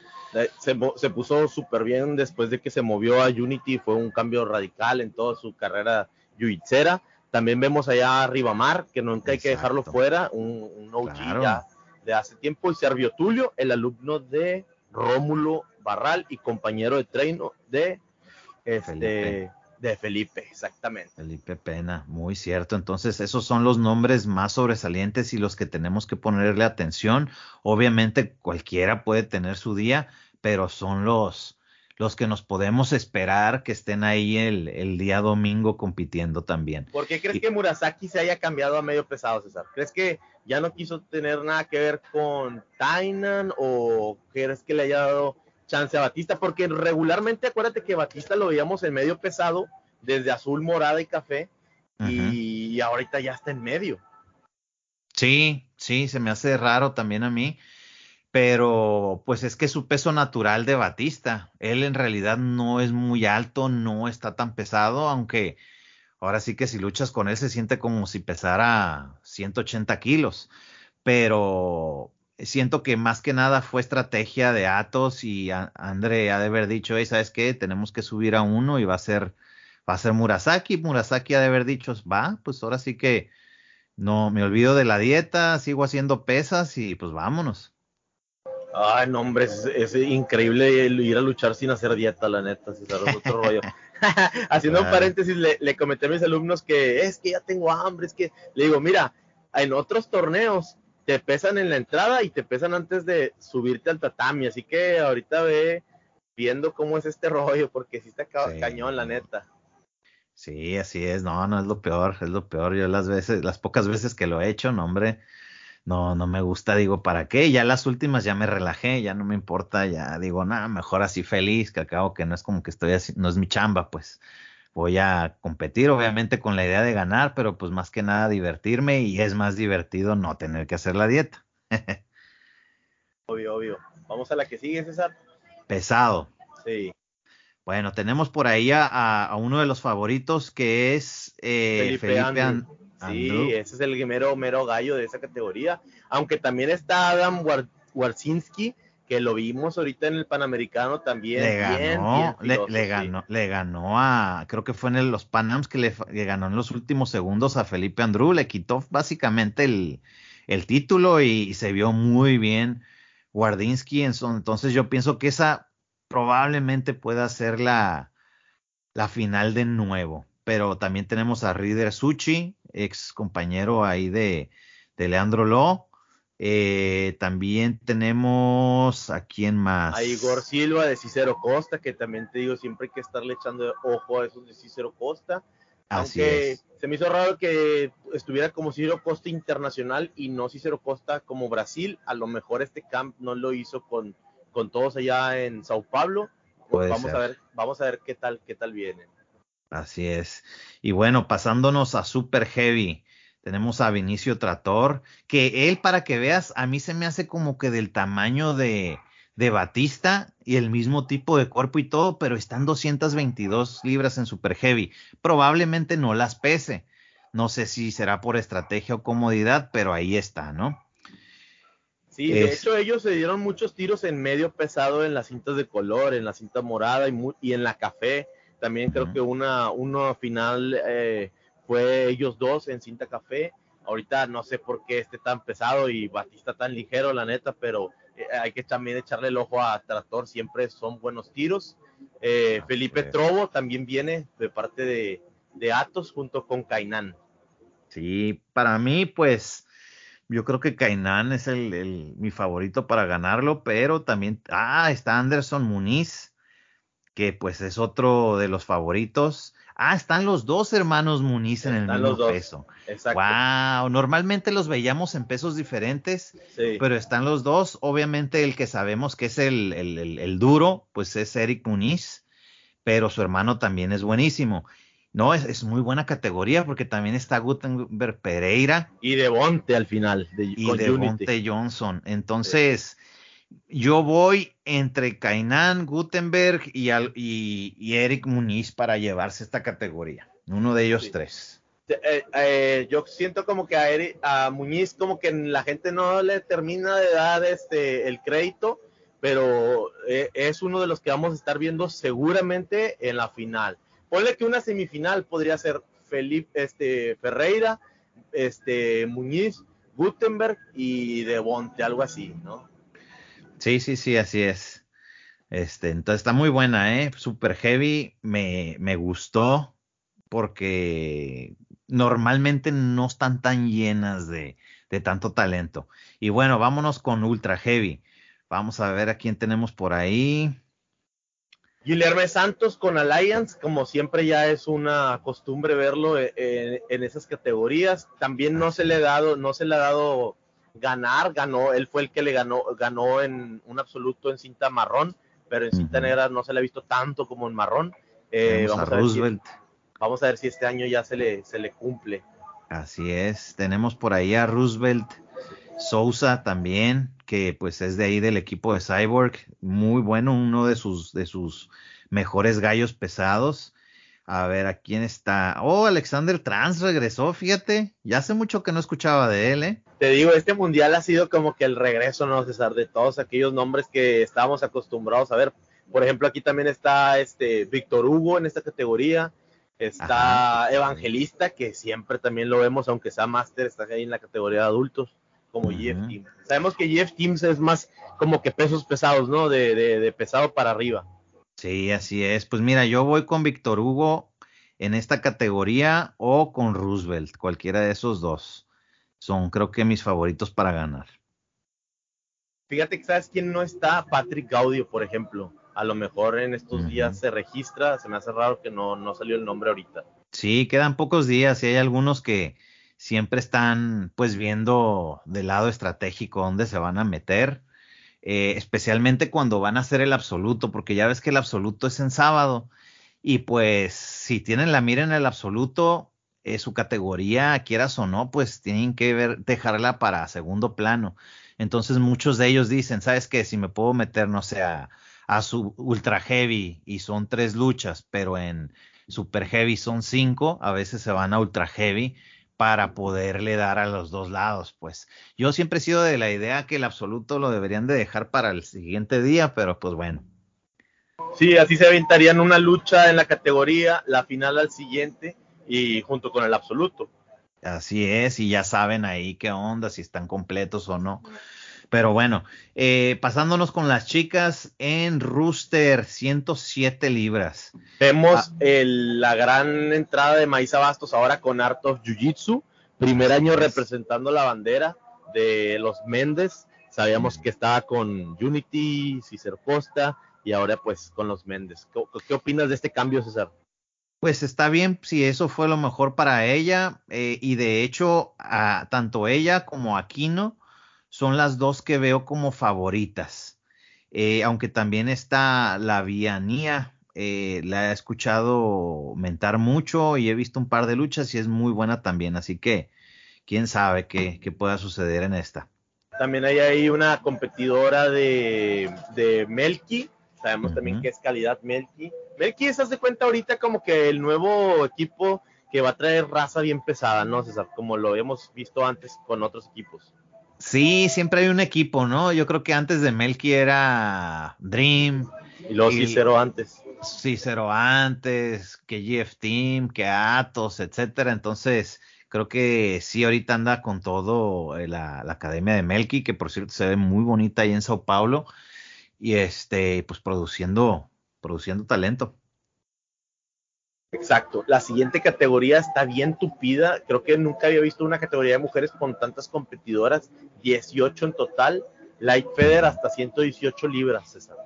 Se, puso súper bien después de que se movió a Unity, fue un cambio radical en toda su carrera yuitzera. También vemos allá a Ribamar, que nunca hay que dejarlo fuera, un, un OG ya de hace tiempo, y Servio Tulio, el alumno de Rómulo Barral y compañero de treino de este, de Felipe, exactamente. Felipe Pena, muy cierto. Entonces, esos son los nombres más sobresalientes y los que tenemos que ponerle atención. Obviamente, cualquiera puede tener su día, pero son los, los que nos podemos esperar que estén ahí el, el día domingo compitiendo también. ¿Por qué crees que Murasaki se haya cambiado a medio pesado, César? ¿Crees que ya no quiso tener nada que ver con Tainan o crees que le haya dado chance a Batista, porque regularmente acuérdate que Batista lo veíamos en medio pesado, desde azul, morada y café, y ahorita ya está en medio. Sí, sí, se me hace raro también a mí, pero pues es que su peso natural de Batista, él en realidad no es muy alto, no está tan pesado, aunque ahora sí que si luchas con él se siente como si pesara 180 kilos, pero siento que más que nada fue estrategia de Atos y André ha de haber dicho, ¿sabes qué? Tenemos que subir a uno y va a ser, va a ser Murasaki. Murasaki ha de haber dicho, va, pues ahora sí que no me olvido de la dieta, sigo haciendo pesas y pues vámonos. Ay, no, hombre, es, increíble ir a luchar sin hacer dieta, la neta, si otro rollo. Haciendo un paréntesis, le, le comenté a mis alumnos que es que ya tengo hambre, es que le digo, mira, en otros torneos te pesan en la entrada y te pesan antes de subirte al tatami. Así que ahorita ve viendo cómo es este rollo, porque sí está cañón, la neta. Sí, así es, no, no es lo peor, es lo peor. Yo las veces, las pocas veces que lo he hecho, no, hombre, no, no me gusta, digo, ¿para qué? Ya las últimas ya me relajé, ya no me importa, ya digo, nada, mejor así feliz, que acabo que no es como que estoy así, no es mi chamba, pues voy a competir, obviamente con la idea de ganar, pero pues más que nada divertirme y es más divertido no tener que hacer la dieta. obvio, obvio. Vamos a la que sigue, César. Pesado. Sí. Bueno, tenemos por ahí a, uno de los favoritos que es eh, Felipe, Sí, ese es el mero, mero gallo de esa categoría. Aunque también está Adam Warsinski, que lo vimos ahorita en el Panamericano también. Le ganó, le, ganó, le ganó a, creo que fue en los Panams que le, ganó en los últimos segundos a Felipe Andrú, le quitó básicamente el, título y, se vio muy bien Wardinsky. Entonces yo pienso que esa probablemente pueda ser la, la final de nuevo. Pero también tenemos a Rider Suchi, ex compañero ahí de, de Leandro Lo. Eh, también tenemos a quién más. A Igor Silva de Cicero Costa, que también te digo, siempre hay que estarle echando ojo a esos de Cicero Costa. Así Aunque se me hizo raro que estuviera como Cicero Costa internacional y no Cicero Costa como Brasil. A lo mejor este camp no lo hizo con, con todos allá en Sao Paulo. vamos a ver, vamos a ver qué tal, qué tal viene. Así es. Y bueno, pasándonos a Super Heavy. Tenemos a Vinicio Trator, que él, para que veas, a mí se me hace como que del tamaño de, de Batista y el mismo tipo de cuerpo y todo, pero están 222 libras en Super Heavy. Probablemente no las pese. No sé si será por estrategia o comodidad, pero ahí está, ¿no? Sí, de hecho ellos se dieron muchos tiros en medio pesado en las cintas de color, en la cinta morada y, en la café. También creo que una, una final eh, fue ellos dos en cinta café. Ahorita no sé por qué esté tan pesado y Batista tan ligero, la neta, pero eh, hay que también echarle el ojo a Trator, siempre son buenos tiros. Eh, Felipe Trobo también viene de parte de, de Atos junto con Kainan. Sí, para mí, pues yo creo que Kainan es el, mi favorito para ganarlo, pero también, ah, está Anderson Muniz, que pues es otro de los favoritos. Ah, están los dos hermanos Muniz en el mismo peso. Exacto. Wow, normalmente los veíamos en pesos diferentes, pero están los dos. Obviamente el que sabemos que es el, el, duro, pues es Eric Muniz, pero su hermano también es buenísimo. No, es, muy buena categoría porque también está Gutenberg Pereira. Y Devonte al final. De, y Devonte Johnson. Entonces, yo voy entre Kainan, Gutenberg y, y, Eric Muniz para llevarse esta categoría. Uno de ellos tres. Eh, eh, yo siento como que a, Eric, a Muñiz como que la gente no le termina de dar este el crédito, pero eh, es uno de los que vamos a estar viendo seguramente en la final. Ponle que una semifinal podría ser Felipe este, Ferreira, este, Muñiz, Gutenberg y Devonte, algo así, ¿no? Sí, sí, sí, así es. Este, entonces está muy buena, ¿eh? Super heavy, me, me gustó porque normalmente no están tan llenas de, de tanto talento. Y bueno, vámonos con Ultra Heavy. Vamos a ver a quién tenemos por ahí. Guillermo Santos con Alliance, como siempre ya es una costumbre verlo en, en, esas categorías. También no se le ha dado, no se le ha dado ganar, ganó, él fue el que le ganó, ganó en un absoluto en cinta marrón, pero en cinta negra no se le ha visto tanto como en marrón. Eh, vamos, a, Roosevelt. vamos a ver si este año ya se le, se le cumple. Así es, tenemos por ahí a Roosevelt Sousa también, que pues es de ahí del equipo de Cyborg, muy bueno, uno de sus, de sus mejores gallos pesados. A ver, ¿a quién está? Oh, Alexander Trans regresó, fíjate. Ya hace mucho que no escuchaba de él, ¿eh? Te digo, este mundial ha sido como que el regreso, ¿no, César? De todos aquellos nombres que estábamos acostumbrados a ver. Por ejemplo, aquí también está este Víctor Hugo en esta categoría. Está Evangelista, que siempre también lo vemos, aunque sea máster, está ahí en la categoría de adultos, como Jeff Teams. Sabemos que Jeff Teams es más como que pesos pesados, ¿no? De, de, de pesado para arriba. Sí, así es. Pues mira, yo voy con Víctor Hugo en esta categoría o con Roosevelt, cualquiera de esos dos. Son creo que mis favoritos para ganar. Fíjate que sabes quién no está, Patrick Gaudio, por ejemplo. A lo mejor en estos días se registra, se me hace raro que no, no salió el nombre ahorita. Sí, quedan pocos días y hay algunos que siempre están pues viendo del lado estratégico dónde se van a meter eh, especialmente cuando van a hacer el absoluto, porque ya ves que el absoluto es en sábado. Y pues si tienen la mira en el absoluto, eh, su categoría, quieras o no, pues tienen que ver, dejarla para segundo plano. Entonces muchos de ellos dicen, ¿sabes qué? Si me puedo meter, no sé, a, a su ultra heavy y son tres luchas, pero en super heavy son cinco, a veces se van a ultra heavy para poderle dar a los dos lados, pues. Yo siempre he sido de la idea que el absoluto lo deberían de dejar para el siguiente día, pero pues bueno. Sí, así se aventarían una lucha en la categoría, la final al siguiente y junto con el absoluto. Así es, y ya saben ahí qué onda, si están completos o no. Pero bueno, eh, pasándonos con las chicas en Rooster, 107 libras. Vemos ah. la gran entrada de Maísa Bastos ahora con Art of Jiu Jitsu, primer año representando la bandera de los Méndez. Sabíamos que estaba con Unity, Cicero Costa y ahora pues con los Méndez. ¿Qué, opinas de este cambio, César? Pues está bien si eso fue lo mejor para ella eh, y de hecho a, tanto ella como Aquino son las dos que veo como favoritas. Eh, aunque también está la Vianía, eh, la he escuchado mentar mucho y he visto un par de luchas y es muy buena también. Así que quién sabe qué, pueda suceder en esta. También hay ahí una competidora de, de Melky. Sabemos también que es calidad Melky. Melky, se hace cuenta ahorita como que el nuevo equipo que va a traer raza bien pesada, ¿no, César? Como lo hemos visto antes con otros equipos. Sí, siempre hay un equipo, ¿no? Yo creo que antes de Melky era Dream. Y luego Cicero antes. Cicero antes, que GF Team, que Atos, etcétera. Entonces, creo que sí, ahorita anda con todo eh, la, la, academia de Melky, que por cierto se ve muy bonita ahí en Sao Paulo. Y este, pues produciendo, produciendo talento. Exacto. La siguiente categoría está bien tupida. Creo que nunca había visto una categoría de mujeres con tantas competidoras. 18 en total. Light Feder hasta 118 libras, César.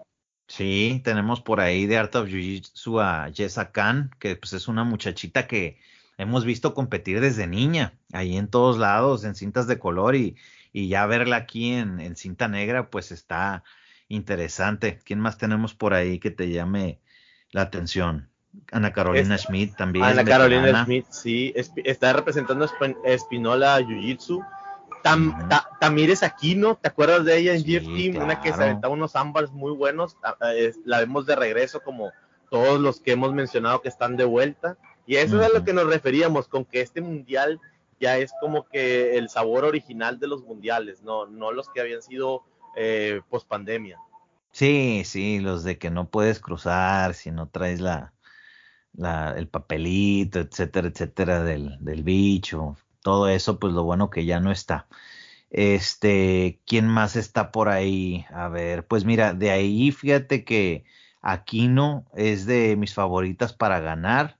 Sí, tenemos por ahí de Art of Jiu-Jitsu a Jessa Khan, que pues es una muchachita que hemos visto competir desde niña, ahí en todos lados, en cintas de color y, y ya verla aquí en, en, cinta negra, pues está interesante. ¿Quién más tenemos por ahí que te llame la atención? Ana Carolina Schmidt también. Ana Carolina Schmidt, sí, está representando a Espinola Jiu-Jitsu. Tam, Tamires Aquino, ¿te acuerdas de ella en GF Team? Una que se aventaba unos ámbars muy buenos. La vemos de regreso como todos los que hemos mencionado que están de vuelta. Y eso es a lo que nos referíamos, con que este mundial ya es como que el sabor original de los mundiales, no, no los que habían sido eh, post pandemia. Sí, sí, los de que no puedes cruzar si no traes la, el papelito, etcétera, etcétera, del, del bicho, todo eso, pues lo bueno que ya no está. Este, ¿quién más está por ahí? A ver, pues mira, de ahí fíjate que Aquino es de mis favoritas para ganar.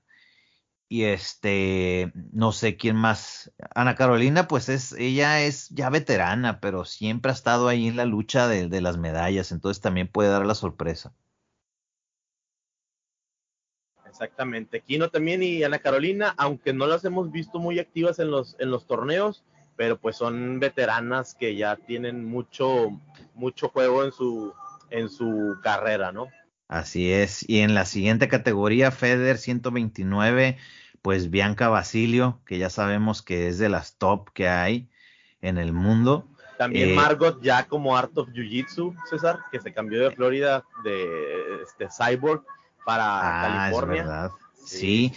Y este, no sé quién más. Ana Carolina, pues es, ella es ya veterana, pero siempre ha estado ahí en la lucha de, de las medallas, entonces también puede dar la sorpresa. Exactamente. Kino también y Ana Carolina, aunque no las hemos visto muy activas en los, en los torneos, pero pues son veteranas que ya tienen mucho, mucho juego en su, en su carrera, ¿no? Así es. Y en la siguiente categoría, Feder 129, pues Bianca Basilio, que ya sabemos que es de las top que hay en el mundo. También eh, Margot ya como Art of Jiu Jitsu, César, que se cambió de Florida de este Cyborg para ah, California. verdad. Sí,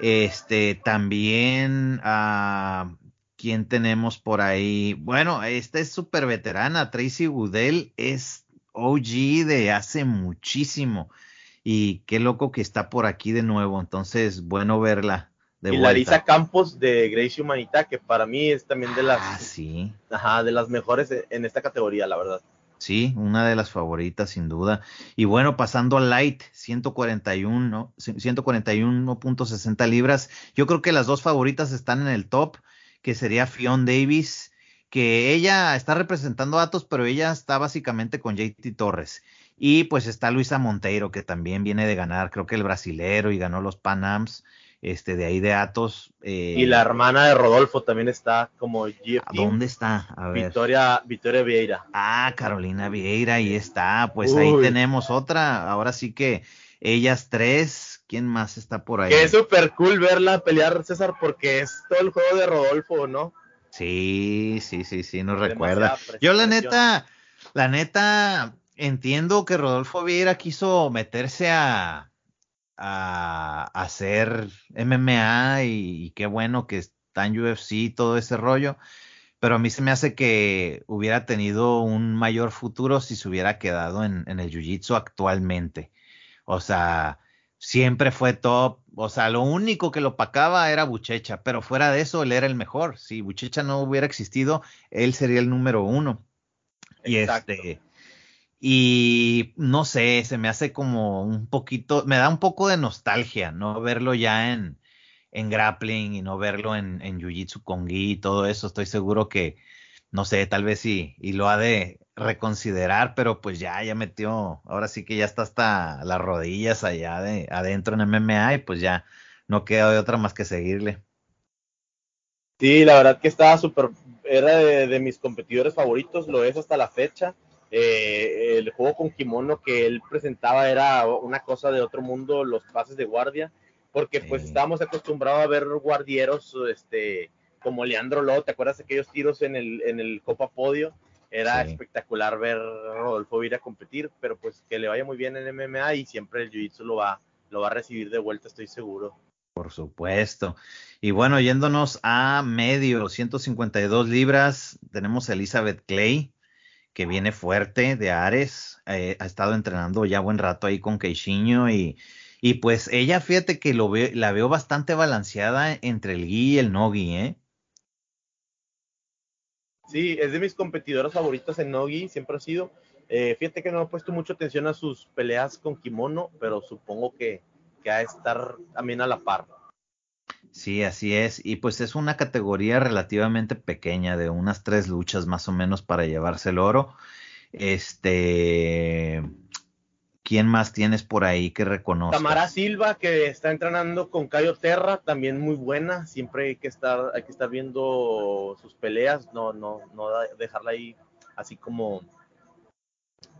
Este, también, uh, ¿quién tenemos por ahí? Bueno, esta es súper veterana. Tracy Goodell es OG de hace muchísimo. Y qué loco que está por aquí de nuevo. Entonces, bueno verla. De y Larisa Campos de Gracie Humanita, que para mí es también de las, ah, sí. ajá, de las mejores en esta categoría, la verdad. Sí, una de las favoritas sin duda. Y bueno, pasando a Light, 141, 141.60 libras. Yo creo que las dos favoritas están en el top, que sería Fion Davis, que ella está representando a Atos, pero ella está básicamente con JT Torres. Y pues está Luisa Monteiro, que también viene de ganar, creo que el brasilero y ganó los Panams este, de ahí de Atos. Eh, y la hermana de Rodolfo también está como ¿Dónde está? A ver. Victoria, Victoria Vieira. Ah, Carolina Vieira, ahí está. Pues ahí tenemos otra. Ahora sí que ellas tres. ¿Quién más está por ahí? Que es súper cool verla pelear, César, porque es todo el juego de Rodolfo, ¿no? Sí, sí, sí, sí, nos recuerda. Yo la neta, la neta, entiendo que Rodolfo Vieira quiso meterse a, a, hacer MMA y, qué bueno que está en UFC y todo ese rollo. Pero a mí se me hace que hubiera tenido un mayor futuro si se hubiera quedado en, el Jiu-Jitsu actualmente. O sea, siempre fue top. O sea, lo único que lo pacaba era Buchecha, pero fuera de eso, él era el mejor. Si Buchecha no hubiera existido, él sería el número uno. Y este y no sé, se me hace como un poquito, me da un poco de nostalgia, ¿no? Verlo ya en, en grappling y no verlo en, en Jiu-Jitsu con Gi y todo eso. Estoy seguro que, no sé, tal vez sí, y lo ha de reconsiderar, pero pues ya, ya metió, ahora sí que ya está hasta las rodillas allá de adentro en MMA y pues ya no queda de otra más que seguirle. Sí, la verdad que estaba súper, era de, mis competidores favoritos, lo es hasta la fecha. Eh, el juego con kimono que él presentaba era una cosa de otro mundo, los pases de guardia, porque pues estábamos acostumbrados a ver guardieros este, como Leandro Ló, ¿te acuerdas de aquellos tiros en el, en el Copa Podio? Era espectacular ver a Rodolfo ir a competir, pero pues que le vaya muy bien en MMA y siempre el Jiu-Jitsu lo va, lo va a recibir de vuelta, estoy seguro. Por supuesto. Y bueno, yéndonos a medio, 152 libras, tenemos a Elizabeth Clay, que viene fuerte de Ares, eh, ha estado entrenando ya buen rato ahí con Queixinho y, y pues ella, fíjate que lo ve, la veo bastante balanceada entre el gi y el no gi, ¿eh? Sí, es de mis competidoras favoritas en Nogi, siempre ha sido. Eh, fíjate que no he puesto mucha atención a sus peleas con kimono, pero supongo que, que ha de estar también a la par. Sí, así es. Y pues es una categoría relativamente pequeña, de unas tres luchas más o menos para llevarse el oro. Este, ¿Quién más tienes por ahí que reconozcas? Tamara Silva, que está entrenando con Cayo Terra, también muy buena. Siempre hay que estar, hay que estar viendo sus peleas, no, no, no dejarla ahí así como,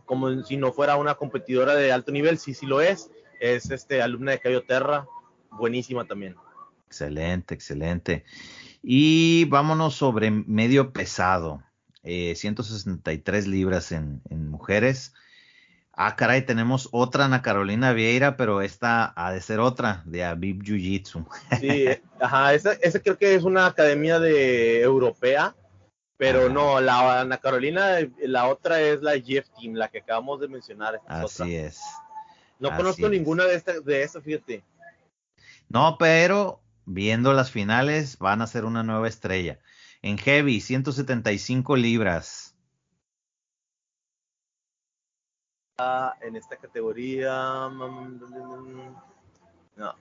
como si no fuera una competidora de alto nivel. Sí, sí lo es. Es este alumna de Cayo Terra, buenísima también. Excelente, excelente. Y vámonos sobre medio pesado. 163 eh, libras en, en mujeres. Ah, caray, tenemos otra Ana Carolina Vieira, pero esta ha de ser otra, de Aviv Jiu Jitsu. Sí, ajá, esa, creo que es una academia de europea, pero no, la Ana Carolina, la otra es la Jeff Team, la que acabamos de mencionar. Así es. No conozco ninguna de estas, de esas, fíjate. No, pero viendo las finales van a ser una nueva estrella. En Heavy, 175 libras. En esta categoría. Mm, no.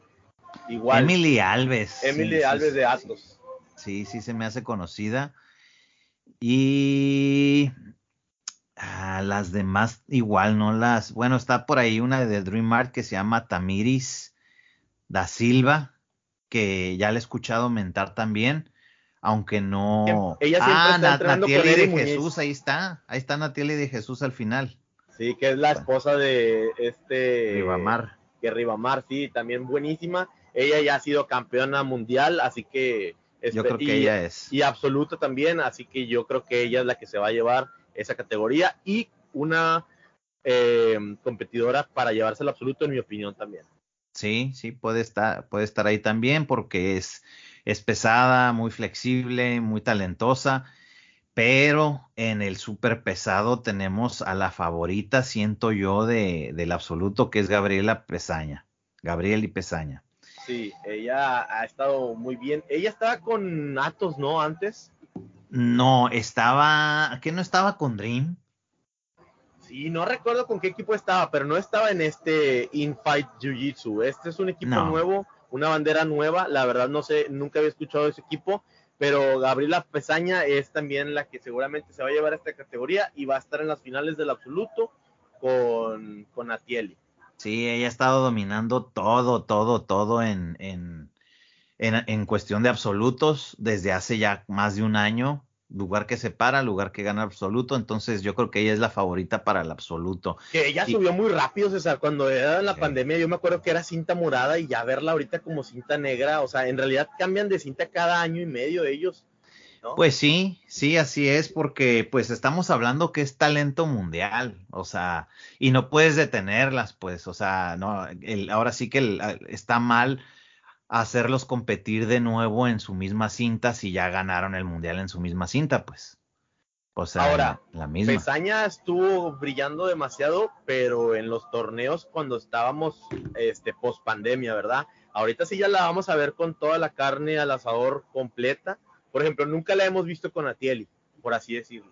Igual. Emily Alves. Emily Alves de Atos. Sí, sí, se me hace conocida. Y ah, las demás igual, no las. Bueno, está por ahí una de Dream Art que se llama Tamiris da Silva, que ya la he escuchado mentar también, aunque no. Ella siempre ah, está de Jesús, ahí está. Ahí está Natieli de Jesús al final. Sí, que es la esposa de este... Ribamar. Que Ribamar, sí, también buenísima. Ella ya ha sido campeona mundial, así que... Yo creo que ella es. Y absoluta también, así que yo creo que ella es la que se va a llevar esa categoría y una eh, competidora para llevarse el absoluto, en mi opinión también. Sí, sí, puede estar, puede estar ahí también porque es, es pesada, muy flexible, muy talentosa pero en el super pesado tenemos a la favorita, siento yo, de, del absoluto, que es Gabriela Pesaña. Gabriel y Pesaña. Sí, ella ha estado muy bien. Ella estaba con Atos, ¿no? Antes. No, estaba. ¿Qué no estaba con Dream? Sí, no recuerdo con qué equipo estaba, pero no estaba en este Infight Jiu Jitsu. Este es un equipo nuevo, una bandera nueva. La verdad, no sé, nunca había escuchado de ese equipo pero Gabriela Pesaña es también la que seguramente se va a llevar a esta categoría y va a estar en las finales del absoluto con, con Atieli. Sí, ella ha estado dominando todo, todo, todo en, en, en, en cuestión de absolutos desde hace ya más de un año lugar que se para, lugar que gana absoluto, entonces yo creo que ella es la favorita para el absoluto. Que ella subió muy rápido, César, cuando era la pandemia yo me acuerdo que era cinta morada y ya verla ahorita como cinta negra, o sea, en realidad cambian de cinta cada año y medio ellos. Pues sí, sí, así es, porque pues estamos hablando que es talento mundial, o sea, y no puedes detenerlas, pues, o sea, no, el, ahora sí que está mal hacerlos competir de nuevo en su misma cinta si ya ganaron el mundial en su misma cinta, pues. O sea, Ahora, la misma. Pesaña estuvo brillando demasiado, pero en los torneos cuando estábamos este post pandemia, ¿verdad? Ahorita sí ya la vamos a ver con toda la carne al asador completa. Por ejemplo, nunca la hemos visto con Atieli, por así decirlo.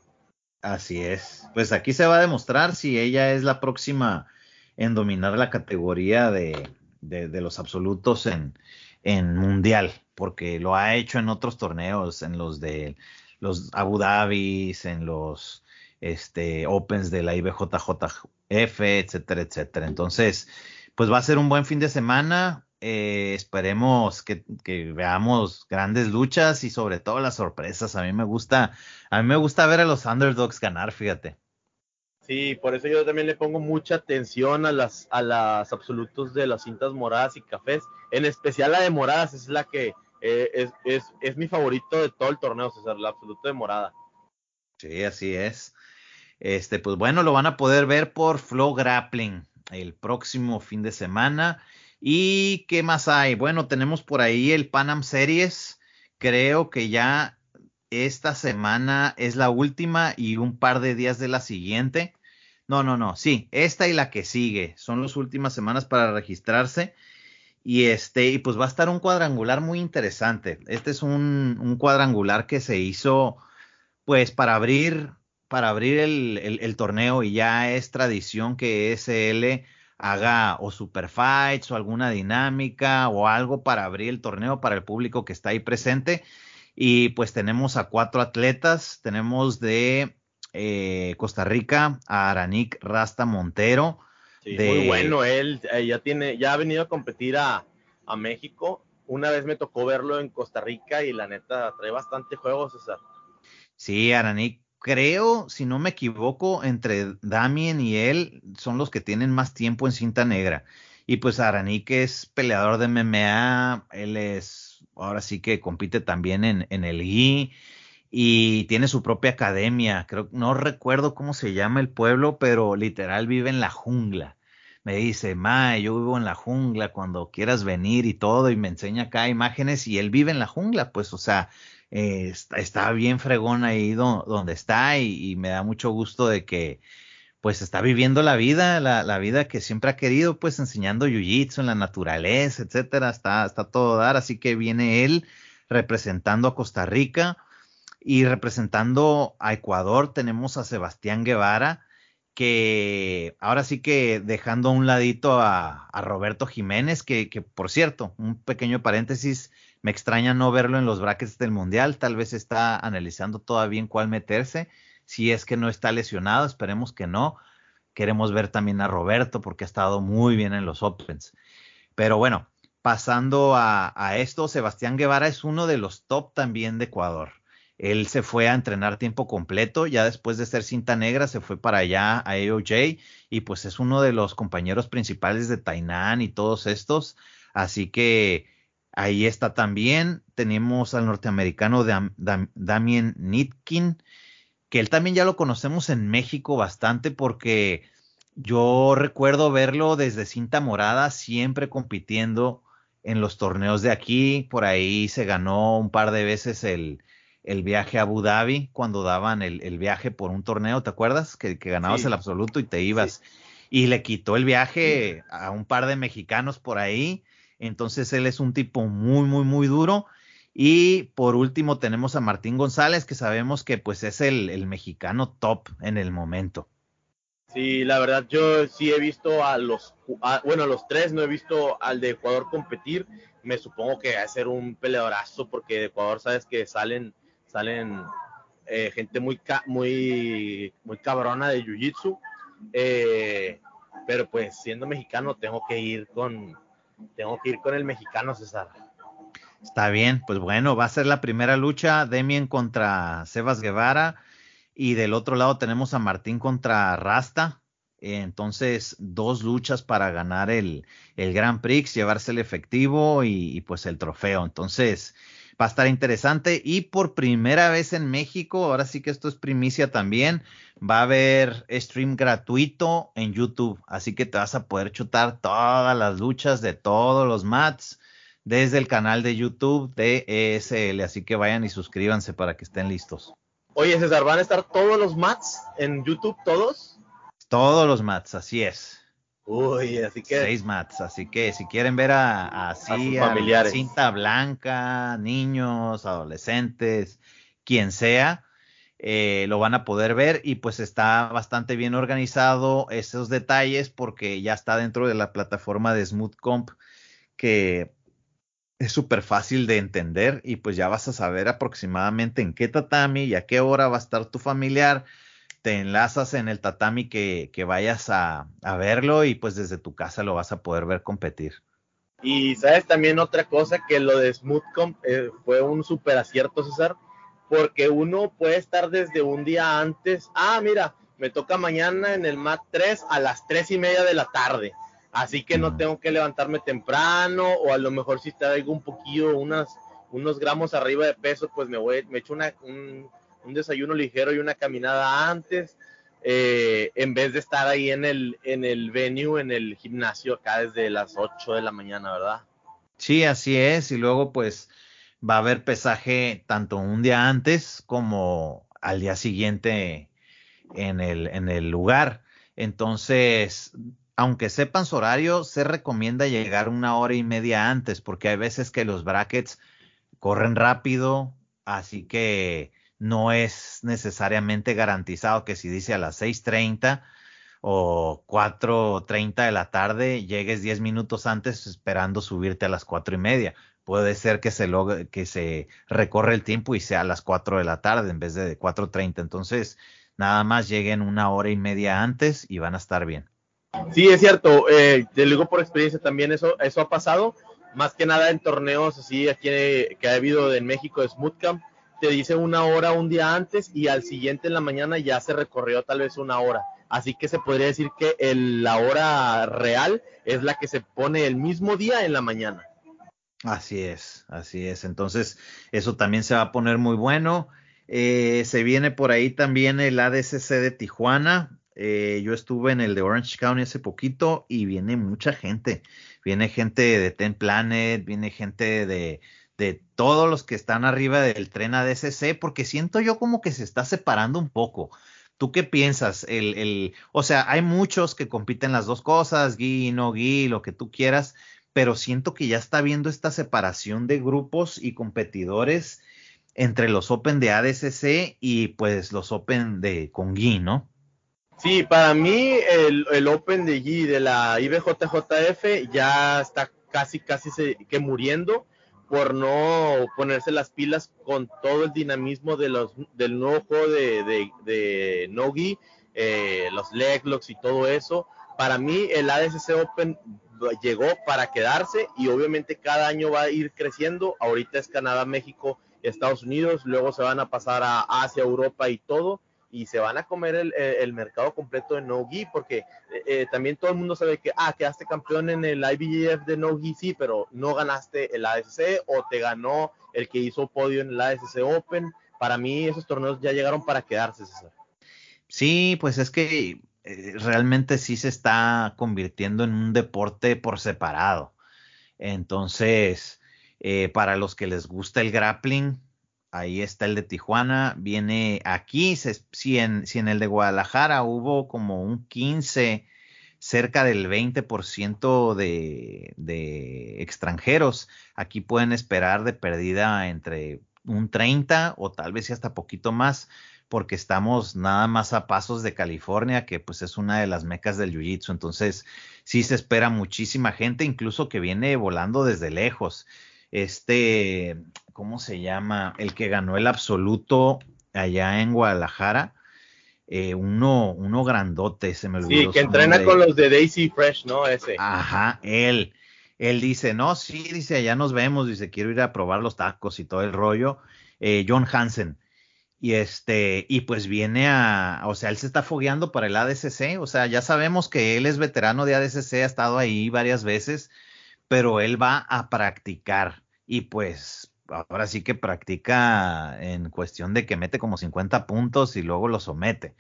Así es. Pues aquí se va a demostrar si ella es la próxima en dominar la categoría de, de, los absolutos en, en mundial, porque lo ha hecho en otros torneos, en los de los Abu Dhabi, en los este, Opens de la IBJJF, etcétera, etcétera. Entonces, pues va a ser un buen fin de semana. Eh, esperemos que, que, veamos grandes luchas y sobre todo las sorpresas. A mí me gusta, a mí me gusta ver a los underdogs ganar, fíjate. Sí, por eso yo también le pongo mucha atención a las, a las absolutos de las cintas moradas y cafés, en especial la de moradas, es la que eh, es, es, es, mi favorito de todo el torneo, César, la absoluto de morada. Sí, así es. Este, pues bueno, lo van a poder ver por Flow Grappling el próximo fin de semana. ¿Y qué más hay? Bueno, tenemos por ahí el Panam Series. Creo que ya esta semana es la última y un par de días de la siguiente. No, no, no, sí, esta y la que sigue son las últimas semanas para registrarse. Y este, y pues va a estar un cuadrangular muy interesante. Este es un, cuadrangular que se hizo, pues, para abrir, para abrir el, el, torneo y ya es tradición que SL haga o super fights o alguna dinámica o algo para abrir el torneo para el público que está ahí presente. Y pues tenemos a cuatro atletas. Tenemos de eh, Costa Rica a Aranik Rasta Montero. Muy bueno, él eh, ya tiene, ya ha venido a competir a, a, México. Una vez me tocó verlo en Costa Rica y la neta trae bastante juego, César. Sí, Aranik, creo, si no me equivoco, entre Damien y él son los que tienen más tiempo en cinta negra. Y pues Aranik es peleador de MMA, él es ahora sí que compite también en, en el GI y tiene su propia academia. Creo, no recuerdo cómo se llama el pueblo, pero literal vive en la jungla. Me dice, Ma, yo vivo en la jungla cuando quieras venir y todo, y me enseña acá imágenes y él vive en la jungla, pues, o sea, eh, está, bien fregón ahí donde está y, me da mucho gusto de que pues está viviendo la vida, la, vida que siempre ha querido, pues enseñando jiu-jitsu en la naturaleza, etcétera, está, está todo dar, así que viene él representando a Costa Rica y representando a Ecuador. Tenemos a Sebastián Guevara, que ahora sí que dejando a un ladito a, a Roberto Jiménez, que, que, por cierto, un pequeño paréntesis, me extraña no verlo en los brackets del Mundial, tal vez está analizando todavía en cuál meterse si es que no está lesionado, esperemos que no. Queremos ver también a Roberto porque ha estado muy bien en los Opens. Pero bueno, pasando a, esto, Sebastián Guevara es uno de los top también de Ecuador. Él se fue a entrenar tiempo completo, ya después de ser cinta negra se fue para allá a AOJ y pues es uno de los compañeros principales de Tainan y todos estos. Así que ahí está también. Tenemos al norteamericano Damien Nitkin, que él también ya lo conocemos en México bastante porque yo recuerdo verlo desde cinta morada, siempre compitiendo en los torneos de aquí. Por ahí se ganó un par de veces el, el viaje a Abu Dhabi cuando daban el, el, viaje por un torneo, ¿te acuerdas? Que, que ganabas el absoluto y te ibas. Y le quitó el viaje a un par de mexicanos por ahí. Entonces él es un tipo muy, muy, muy duro. Y por último tenemos a Martín González, que sabemos que pues es el, mexicano top en el momento. Sí, la verdad yo sí he visto a los, bueno, a los tres, no he visto al de Ecuador competir. Me supongo que va a ser un peleadorazo porque de Ecuador sabes que salen, salen eh, gente muy, muy, muy cabrona de Jiu-Jitsu. Eh, pero pues siendo mexicano tengo que ir con, tengo que ir con el mexicano César. Está bien, pues bueno, va a ser la primera lucha, Demien contra Sebas Guevara y del otro lado tenemos a Martín contra Rasta. Entonces, dos luchas para ganar el, el Grand Prix, llevarse el efectivo y, pues el trofeo. Entonces, va a estar interesante. Y por primera vez en México, ahora sí que esto es primicia también, va a haber stream gratuito en YouTube. Así que te vas a poder chutar todas las luchas de todos los mats desde el canal de YouTube de ESL. Así que vayan y suscríbanse para que estén listos. Oye, César, ¿van a estar todos los mats en YouTube, todos? Todos los mats, así es. Uy, así que. Seis mats, así que si quieren ver a, así, a, familiares. cinta blanca, niños, adolescentes, quien sea, eh, lo van a poder ver y pues está bastante bien organizado esos detalles porque ya está dentro de la plataforma de Smooth Comp que es súper fácil de entender y pues ya vas a saber aproximadamente en qué tatami y a qué hora va a estar tu familiar. Te enlazas en el tatami que, vayas a, verlo y pues desde tu casa lo vas a poder ver competir. Y sabes también otra cosa que lo de Smoothcomp eh, fue un súper acierto, César, porque uno puede estar desde un día antes. Ah, mira, me toca mañana en el MAT 3 a las 3 y media de la tarde Así que no tengo que levantarme temprano o a lo mejor si traigo un poquillo, unas, unos gramos arriba de peso, pues me voy, me echo una, un, desayuno ligero y una caminada antes, eh, en vez de estar ahí en el, en el venue, en el gimnasio acá desde las 8 de la mañana, ¿verdad? Sí, así es. Y luego pues va a haber pesaje tanto un día antes como al día siguiente en el, en el lugar. Entonces, aunque sepan su horario, se recomienda llegar una hora y media antes, porque hay veces que los brackets corren rápido, así que no es necesariamente garantizado que si dice a las 6.30 o 4.30 de la tarde, llegues 10 minutos antes esperando subirte a las cuatro y media. Puede ser que se, logre, que se recorre el tiempo y sea a las 4 de la tarde en vez de 4.30. Entonces, nada más lleguen una hora y media antes y van a estar bien. Sí, es cierto. Eh, te digo por experiencia también eso, eso ha pasado. Más que nada en torneos así aquí que ha habido en México de Smoothcamp, te dice una hora un día antes y al siguiente en la mañana ya se recorrió tal vez una hora. Así que se podría decir que la hora real es la que se pone el mismo día en la mañana. Así es, así es. Entonces, eso también se va a poner muy bueno. Eh, se viene por ahí también el ADCC de Tijuana. Eh, yo estuve en el de Orange County hace poquito y viene mucha gente. Viene gente de Ten Planet, viene gente de, de todos los que están arriba del tren ADCC, porque siento yo como que se está separando un poco. ¿Tú qué piensas? El, el, o sea, hay muchos que compiten las dos cosas, Gui, no Gui, lo que tú quieras, pero siento que ya está viendo esta separación de grupos y competidores entre los Open de ADCC y pues los Open de con Gui, ¿no? Sí, para mí el, Open de G de la IBJJF ya está casi, casi que muriendo por no ponerse las pilas con todo el dinamismo de los, del nuevo juego de, de, Nogi, eh, los leglocks y todo eso. Para mí el ADCC Open llegó para quedarse y obviamente cada año va a ir creciendo. Ahorita es Canadá, México, Estados Unidos, luego se van a pasar a Asia, Europa y todo y se van a comer el, eh, mercado completo de no-gi, porque eh, eh, también todo el mundo sabe que, ah, quedaste campeón en el IBJF de no-gi, sí, pero no ganaste el ASC o te ganó el que hizo podio en el ASC Open. Para mí esos torneos ya llegaron para quedarse, César. Sí, pues es que realmente sí se está convirtiendo en un deporte por separado. Entonces, para los que les gusta el grappling, ahí está el de Tijuana, viene aquí, si, en, si en el de Guadalajara hubo como un 15, cerca del 20% de, de extranjeros, aquí pueden esperar de pérdida entre un 30 o tal vez hasta poquito más, porque estamos nada más a pasos de California, que pues es una de las mecas del Jiu-Jitsu. Entonces, sí se espera muchísima gente, incluso que viene volando desde lejos. Este, ¿cómo se llama? El que ganó el absoluto allá en Guadalajara. Eh, uno, uno grandote, se me olvidó. Sí, que entrena con los de Daisy Fresh, ¿no? Ese. Ajá, él. Él dice, no, sí, dice, allá nos vemos, dice, quiero ir a probar los tacos y todo el rollo. Eh, John Hansen. Y este, y pues viene a, o sea, él se está fogueando para el ADCC, o sea, ya sabemos que él es veterano de ADCC, ha estado ahí varias veces, pero él va a practicar y pues ahora sí que practica en cuestión de que mete como 50 puntos y luego lo somete.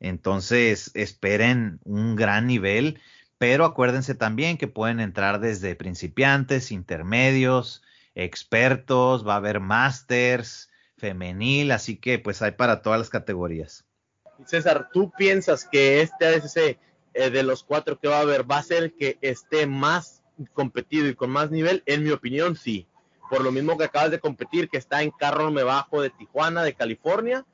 Entonces, esperen un gran nivel, pero acuérdense también que pueden entrar desde principiantes, intermedios, expertos, va a haber masters, femenil, así que pues hay para todas las categorías. César, ¿tú piensas que este ADCC eh, de los cuatro que va a haber va a ser el que esté más competido y con más nivel? En mi opinión, sí por lo mismo que acabas de competir, que está en carro me bajo de Tijuana, de California,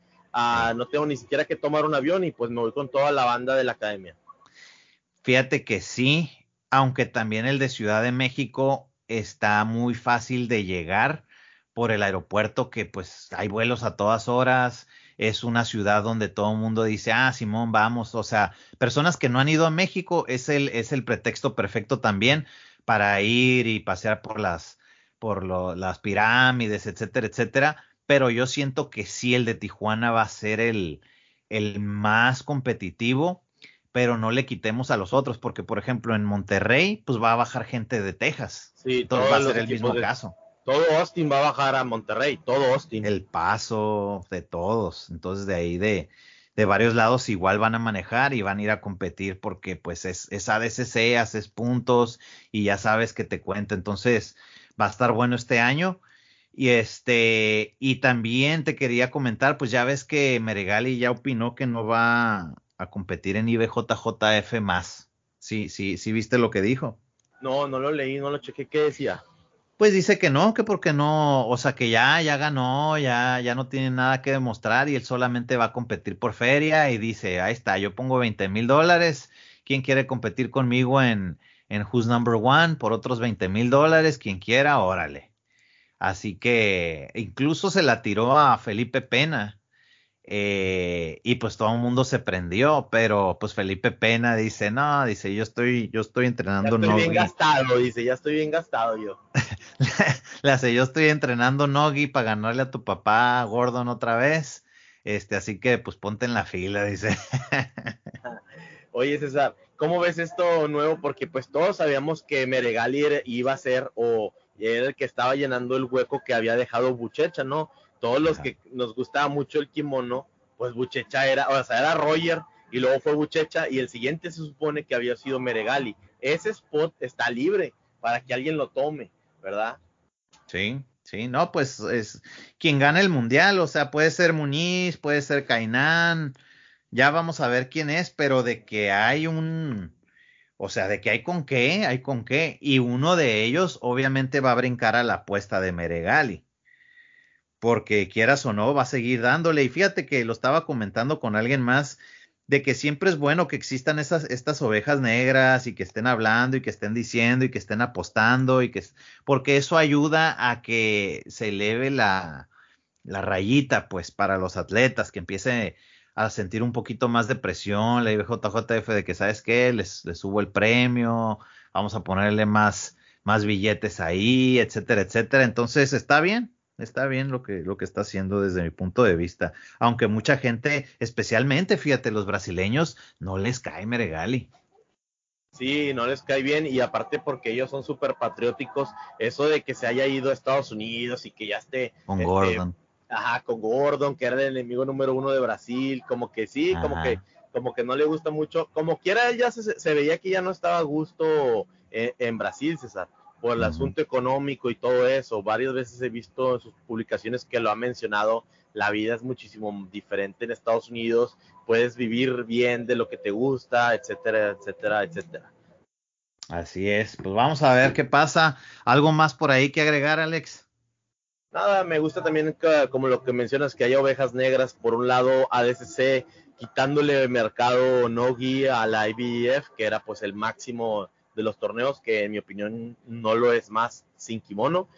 no tengo ni siquiera que tomar un avión y pues me voy con toda la banda de la academia. Fíjate que sí, aunque también el de Ciudad de México está muy fácil de llegar por el aeropuerto que pues hay vuelos a todas horas, es una ciudad donde todo el mundo dice, ah, Simón, vamos, o sea, personas que no han ido a México es el, es el pretexto perfecto también para ir y pasear por las, por las pirámides, etcétera, etcétera, pero yo siento que sí el de Tijuana va a ser el, el más competitivo, pero no le quitemos a los otros, porque por ejemplo en Monterrey, pues va a bajar gente de Texas. Sí, todo va a ser el mismo caso todo Austin va a bajar a Monterrey, todo Austin. El paso de todos. Entonces de ahí de, de varios lados igual van a manejar y van a ir a competir porque pues es, es ADCC, haces puntos y ya sabes que te cuenta. Entonces va a estar bueno este año. Y este, y también te quería comentar, pues ya ves que Meregali ya opinó que no va a competir en IBJJF más. Sí, sí, sí viste lo que dijo. No, no lo leí, no lo chequé. ¿Qué decía? Pues dice que no, que porque no, o sea que ya, ya ganó, ya, ya no tiene nada que demostrar y él solamente va a competir por feria y dice, ahí está, yo pongo 20 mil dólares, ¿quién quiere competir conmigo en, en Who's Number One por otros 20 mil dólares? Quien quiera, órale. Así que incluso se la tiró a Felipe Pena eh, y pues todo el mundo se prendió, pero pues Felipe Pena dice, no, dice, yo estoy, yo estoy entrenando ya estoy bien gastado, dice, ya estoy bien gastado yo. Le hace, yo estoy entrenando Nogi para ganarle a tu papá Gordon otra vez. Este, así que pues ponte en la fila, dice. Oye, César, ¿cómo ves esto nuevo? Porque pues todos sabíamos que Meregali iba a ser o era el que estaba llenando el hueco que había dejado Buchecha, ¿no? todos los que nos gustaba mucho el kimono, pues Buchecha era, o sea, era Roger y luego fue Buchecha y el siguiente se supone que había sido Meregali. Ese spot está libre para que alguien lo tome, ¿verdad? Sí, sí, no, pues es quien gana el mundial, o sea, puede ser Muniz, puede ser Cainán, ya vamos a ver quién es, pero de que hay un, o sea, de que hay con qué, hay con qué, y uno de ellos obviamente va a brincar a la apuesta de Meregali porque quieras o no, va a seguir dándole. Y fíjate que lo estaba comentando con alguien más, de que siempre es bueno que existan esas, estas ovejas negras y que estén hablando y que estén diciendo y que estén apostando y que, porque eso ayuda a que se eleve la, la rayita, pues, para los atletas, que empiece a sentir un poquito más de presión, la IBJJF de que, ¿sabes qué? Les, les subo el premio, vamos a ponerle más, más billetes ahí, etcétera, etcétera. Entonces, está bien, Está bien lo que, lo que está haciendo desde mi punto de vista. Aunque mucha gente, especialmente, fíjate, los brasileños, no les cae Meregali. Sí, no les cae bien y aparte porque ellos son súper patrióticos, eso de que se haya ido a Estados Unidos y que ya esté... Con este, Gordon. Ajá, con Gordon, que era el enemigo número uno de Brasil, como que sí, como que como que no le gusta mucho, como quiera ella se, se veía que ya no estaba a gusto en, en Brasil, César por el asunto económico y todo eso. Varias veces he visto en sus publicaciones que lo ha mencionado, la vida es muchísimo diferente en Estados Unidos, puedes vivir bien de lo que te gusta, etcétera, etcétera, etcétera. Así es, pues vamos a ver qué pasa. ¿Algo más por ahí que agregar, Alex? Nada, me gusta también como lo que mencionas, que hay ovejas negras. Por un lado, ADCC quitándole mercado no guía a la IBF, que era pues el máximo de los torneos, que en mi opinión no lo es más sin kimono.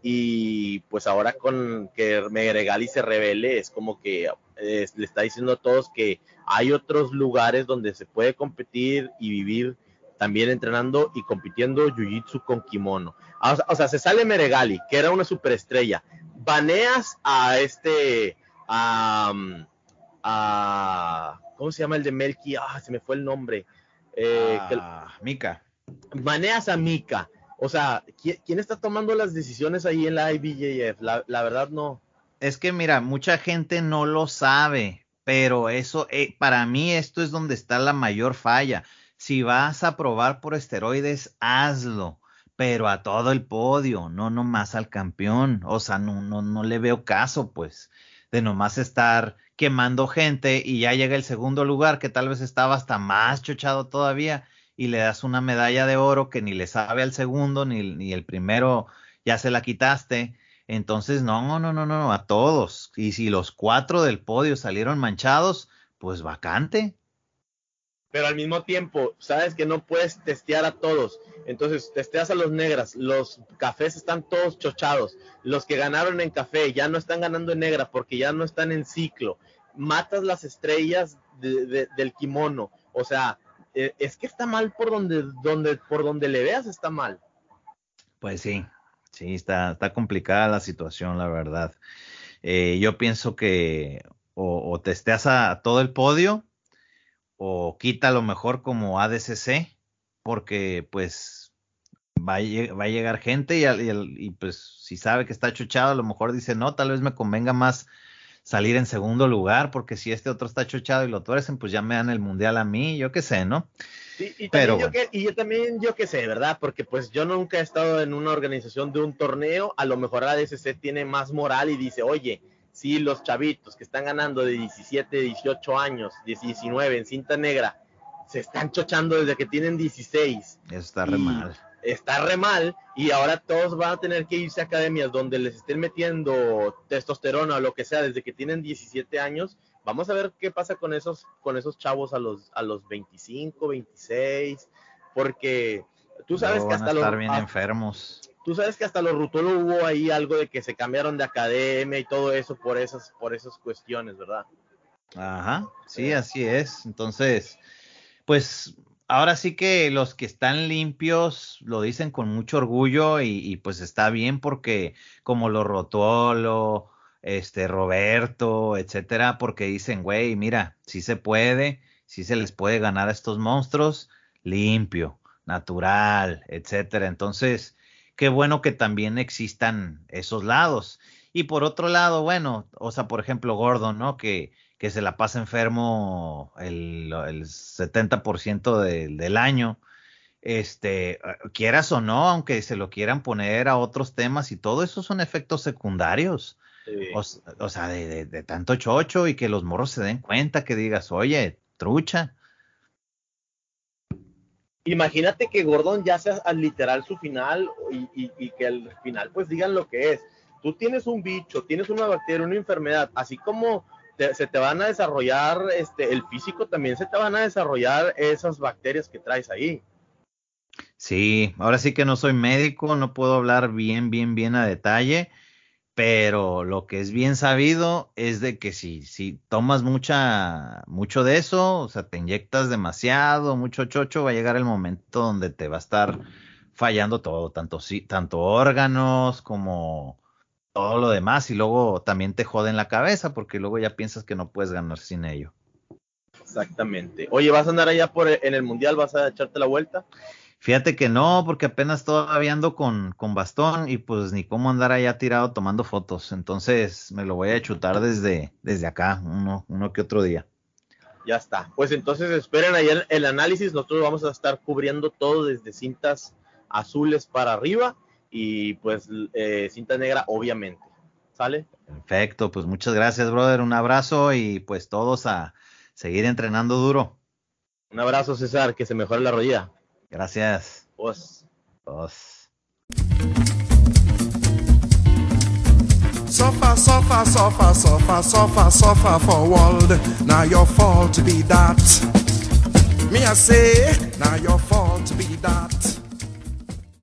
Y pues ahora con que Meregali se revele, es como que le está diciendo a todos que hay otros lugares donde se puede competir y vivir también entrenando y compitiendo jiu-jitsu con kimono. Ah, o sea, se sale Meregali, que era una superestrella. Baneas a este, a, ¿cómo se llama el de Melky? Ah, se me fue el nombre. Eh, ah, Mika maneas a Mika. O sea, ¿quién, está tomando las decisiones ahí en la IBJF? La, verdad no. Es que mira, mucha gente no lo sabe, pero eso, eh, para mí esto es donde está la mayor falla. Si vas a probar por esteroides, hazlo, pero a todo el podio, no nomás al campeón. O sea, no, no, no le veo caso, pues, de nomás estar quemando gente y ya llega el segundo lugar que tal vez estaba hasta más chochado todavía y le das una medalla de oro que ni le sabe al segundo, ni, ni el primero ya se la quitaste. Entonces, no, no, no, no, a todos. Y si los cuatro del podio salieron manchados, pues vacante. Pero al mismo tiempo, sabes que no puedes testear a todos. Entonces, testeas a los negras. Los cafés están todos chochados. Los que ganaron en café ya no están ganando en negra porque ya no están en ciclo. Matas las estrellas del kimono. O sea, e, es que está mal por donde, donde, por donde le veas, está mal. Pues sí, sí, está, está complicada la situación, la verdad. Eh, yo pienso que o, testeas a todo el podio o quita lo mejor como ADCC, porque pues va a, va a llegar gente y, y, pues si sabe que está chuchado, a lo mejor dice, no, tal vez me convenga más salir en segundo lugar, porque si este otro está chuchado y lo tuercen, pues ya me dan el mundial a mí, yo qué sé, ¿no? y, Pero, yo que, y yo también, yo qué sé, ¿verdad? Porque pues yo nunca he estado en una organización de un torneo, a lo mejor la DSC tiene más moral y dice, oye, si los chavitos que están ganando de 17, 18 años, 19 en cinta negra, se están chochando desde que tienen 16. Eso está re mal está re mal y ahora todos van a tener que irse a academias donde les estén metiendo testosterona o lo que sea desde que tienen 17 años. Vamos a ver qué pasa con esos, con esos chavos a los, a los 25, 26, porque tú sabes que hasta los... bien enfermos. Tú sabes que hasta los Rutolo hubo ahí algo de que se cambiaron de academia y todo eso por esas, por esas cuestiones, ¿verdad? Ajá, sí, así es. Entonces, pues ahora sí que los que están limpios lo dicen con mucho orgullo y, pues está bien porque como lo Rotolo, este Roberto, etcétera, porque dicen, güey, mira, si se puede, si se les puede ganar a estos monstruos limpio, natural, etcétera. Entonces, qué bueno que también existan esos lados. Y por otro lado, bueno, o sea, por ejemplo, Gordon, ¿no? Que que se la pasa enfermo el, el 70% del año. Este, quieras o no, aunque se lo quieran poner a otros temas y todo eso son efectos secundarios. O, sea, de, de, tanto chocho y que los morros se den cuenta que digas, oye, trucha. Imagínate que Gordon ya sea al literal su final y, y que al final pues digan lo que es. Tú tienes un bicho, tienes una bacteria, una enfermedad, así como se te van a desarrollar, este, el físico también se te van a desarrollar esas bacterias que traes ahí. Sí, ahora sí que no soy médico, no puedo hablar bien, bien, bien a detalle, pero lo que es bien sabido es de que si, si tomas mucha, mucho de eso, o sea, te inyectas demasiado, mucho chocho, va a llegar el momento donde te va a estar fallando todo, tanto, tanto órganos como todo lo demás y luego también te joden la cabeza porque luego ya piensas que no puedes ganar sin ello. Exactamente. Oye, ¿vas a andar allá por en el mundial? ¿Vas a echarte la vuelta? Fíjate que no, porque apenas todavía ando con, con bastón y pues ni cómo andar allá tirado tomando fotos. Entonces me lo voy a chutar desde, desde acá, uno, uno que otro día. Ya está. Pues entonces esperen ahí el, el análisis. Nosotros vamos a estar cubriendo todo desde cintas azules para arriba y pues eh, cinta negra obviamente. ¿Sale? Perfecto, pues muchas gracias, brother. Un abrazo y pues todos a seguir entrenando duro. Un abrazo, César, que se mejore la rodilla. Gracias. Pues. Pues. Suffer, suffer, suffer, suffer, suffer, suffer for world. Now your fault to be that. Me I say, now your fault to be that.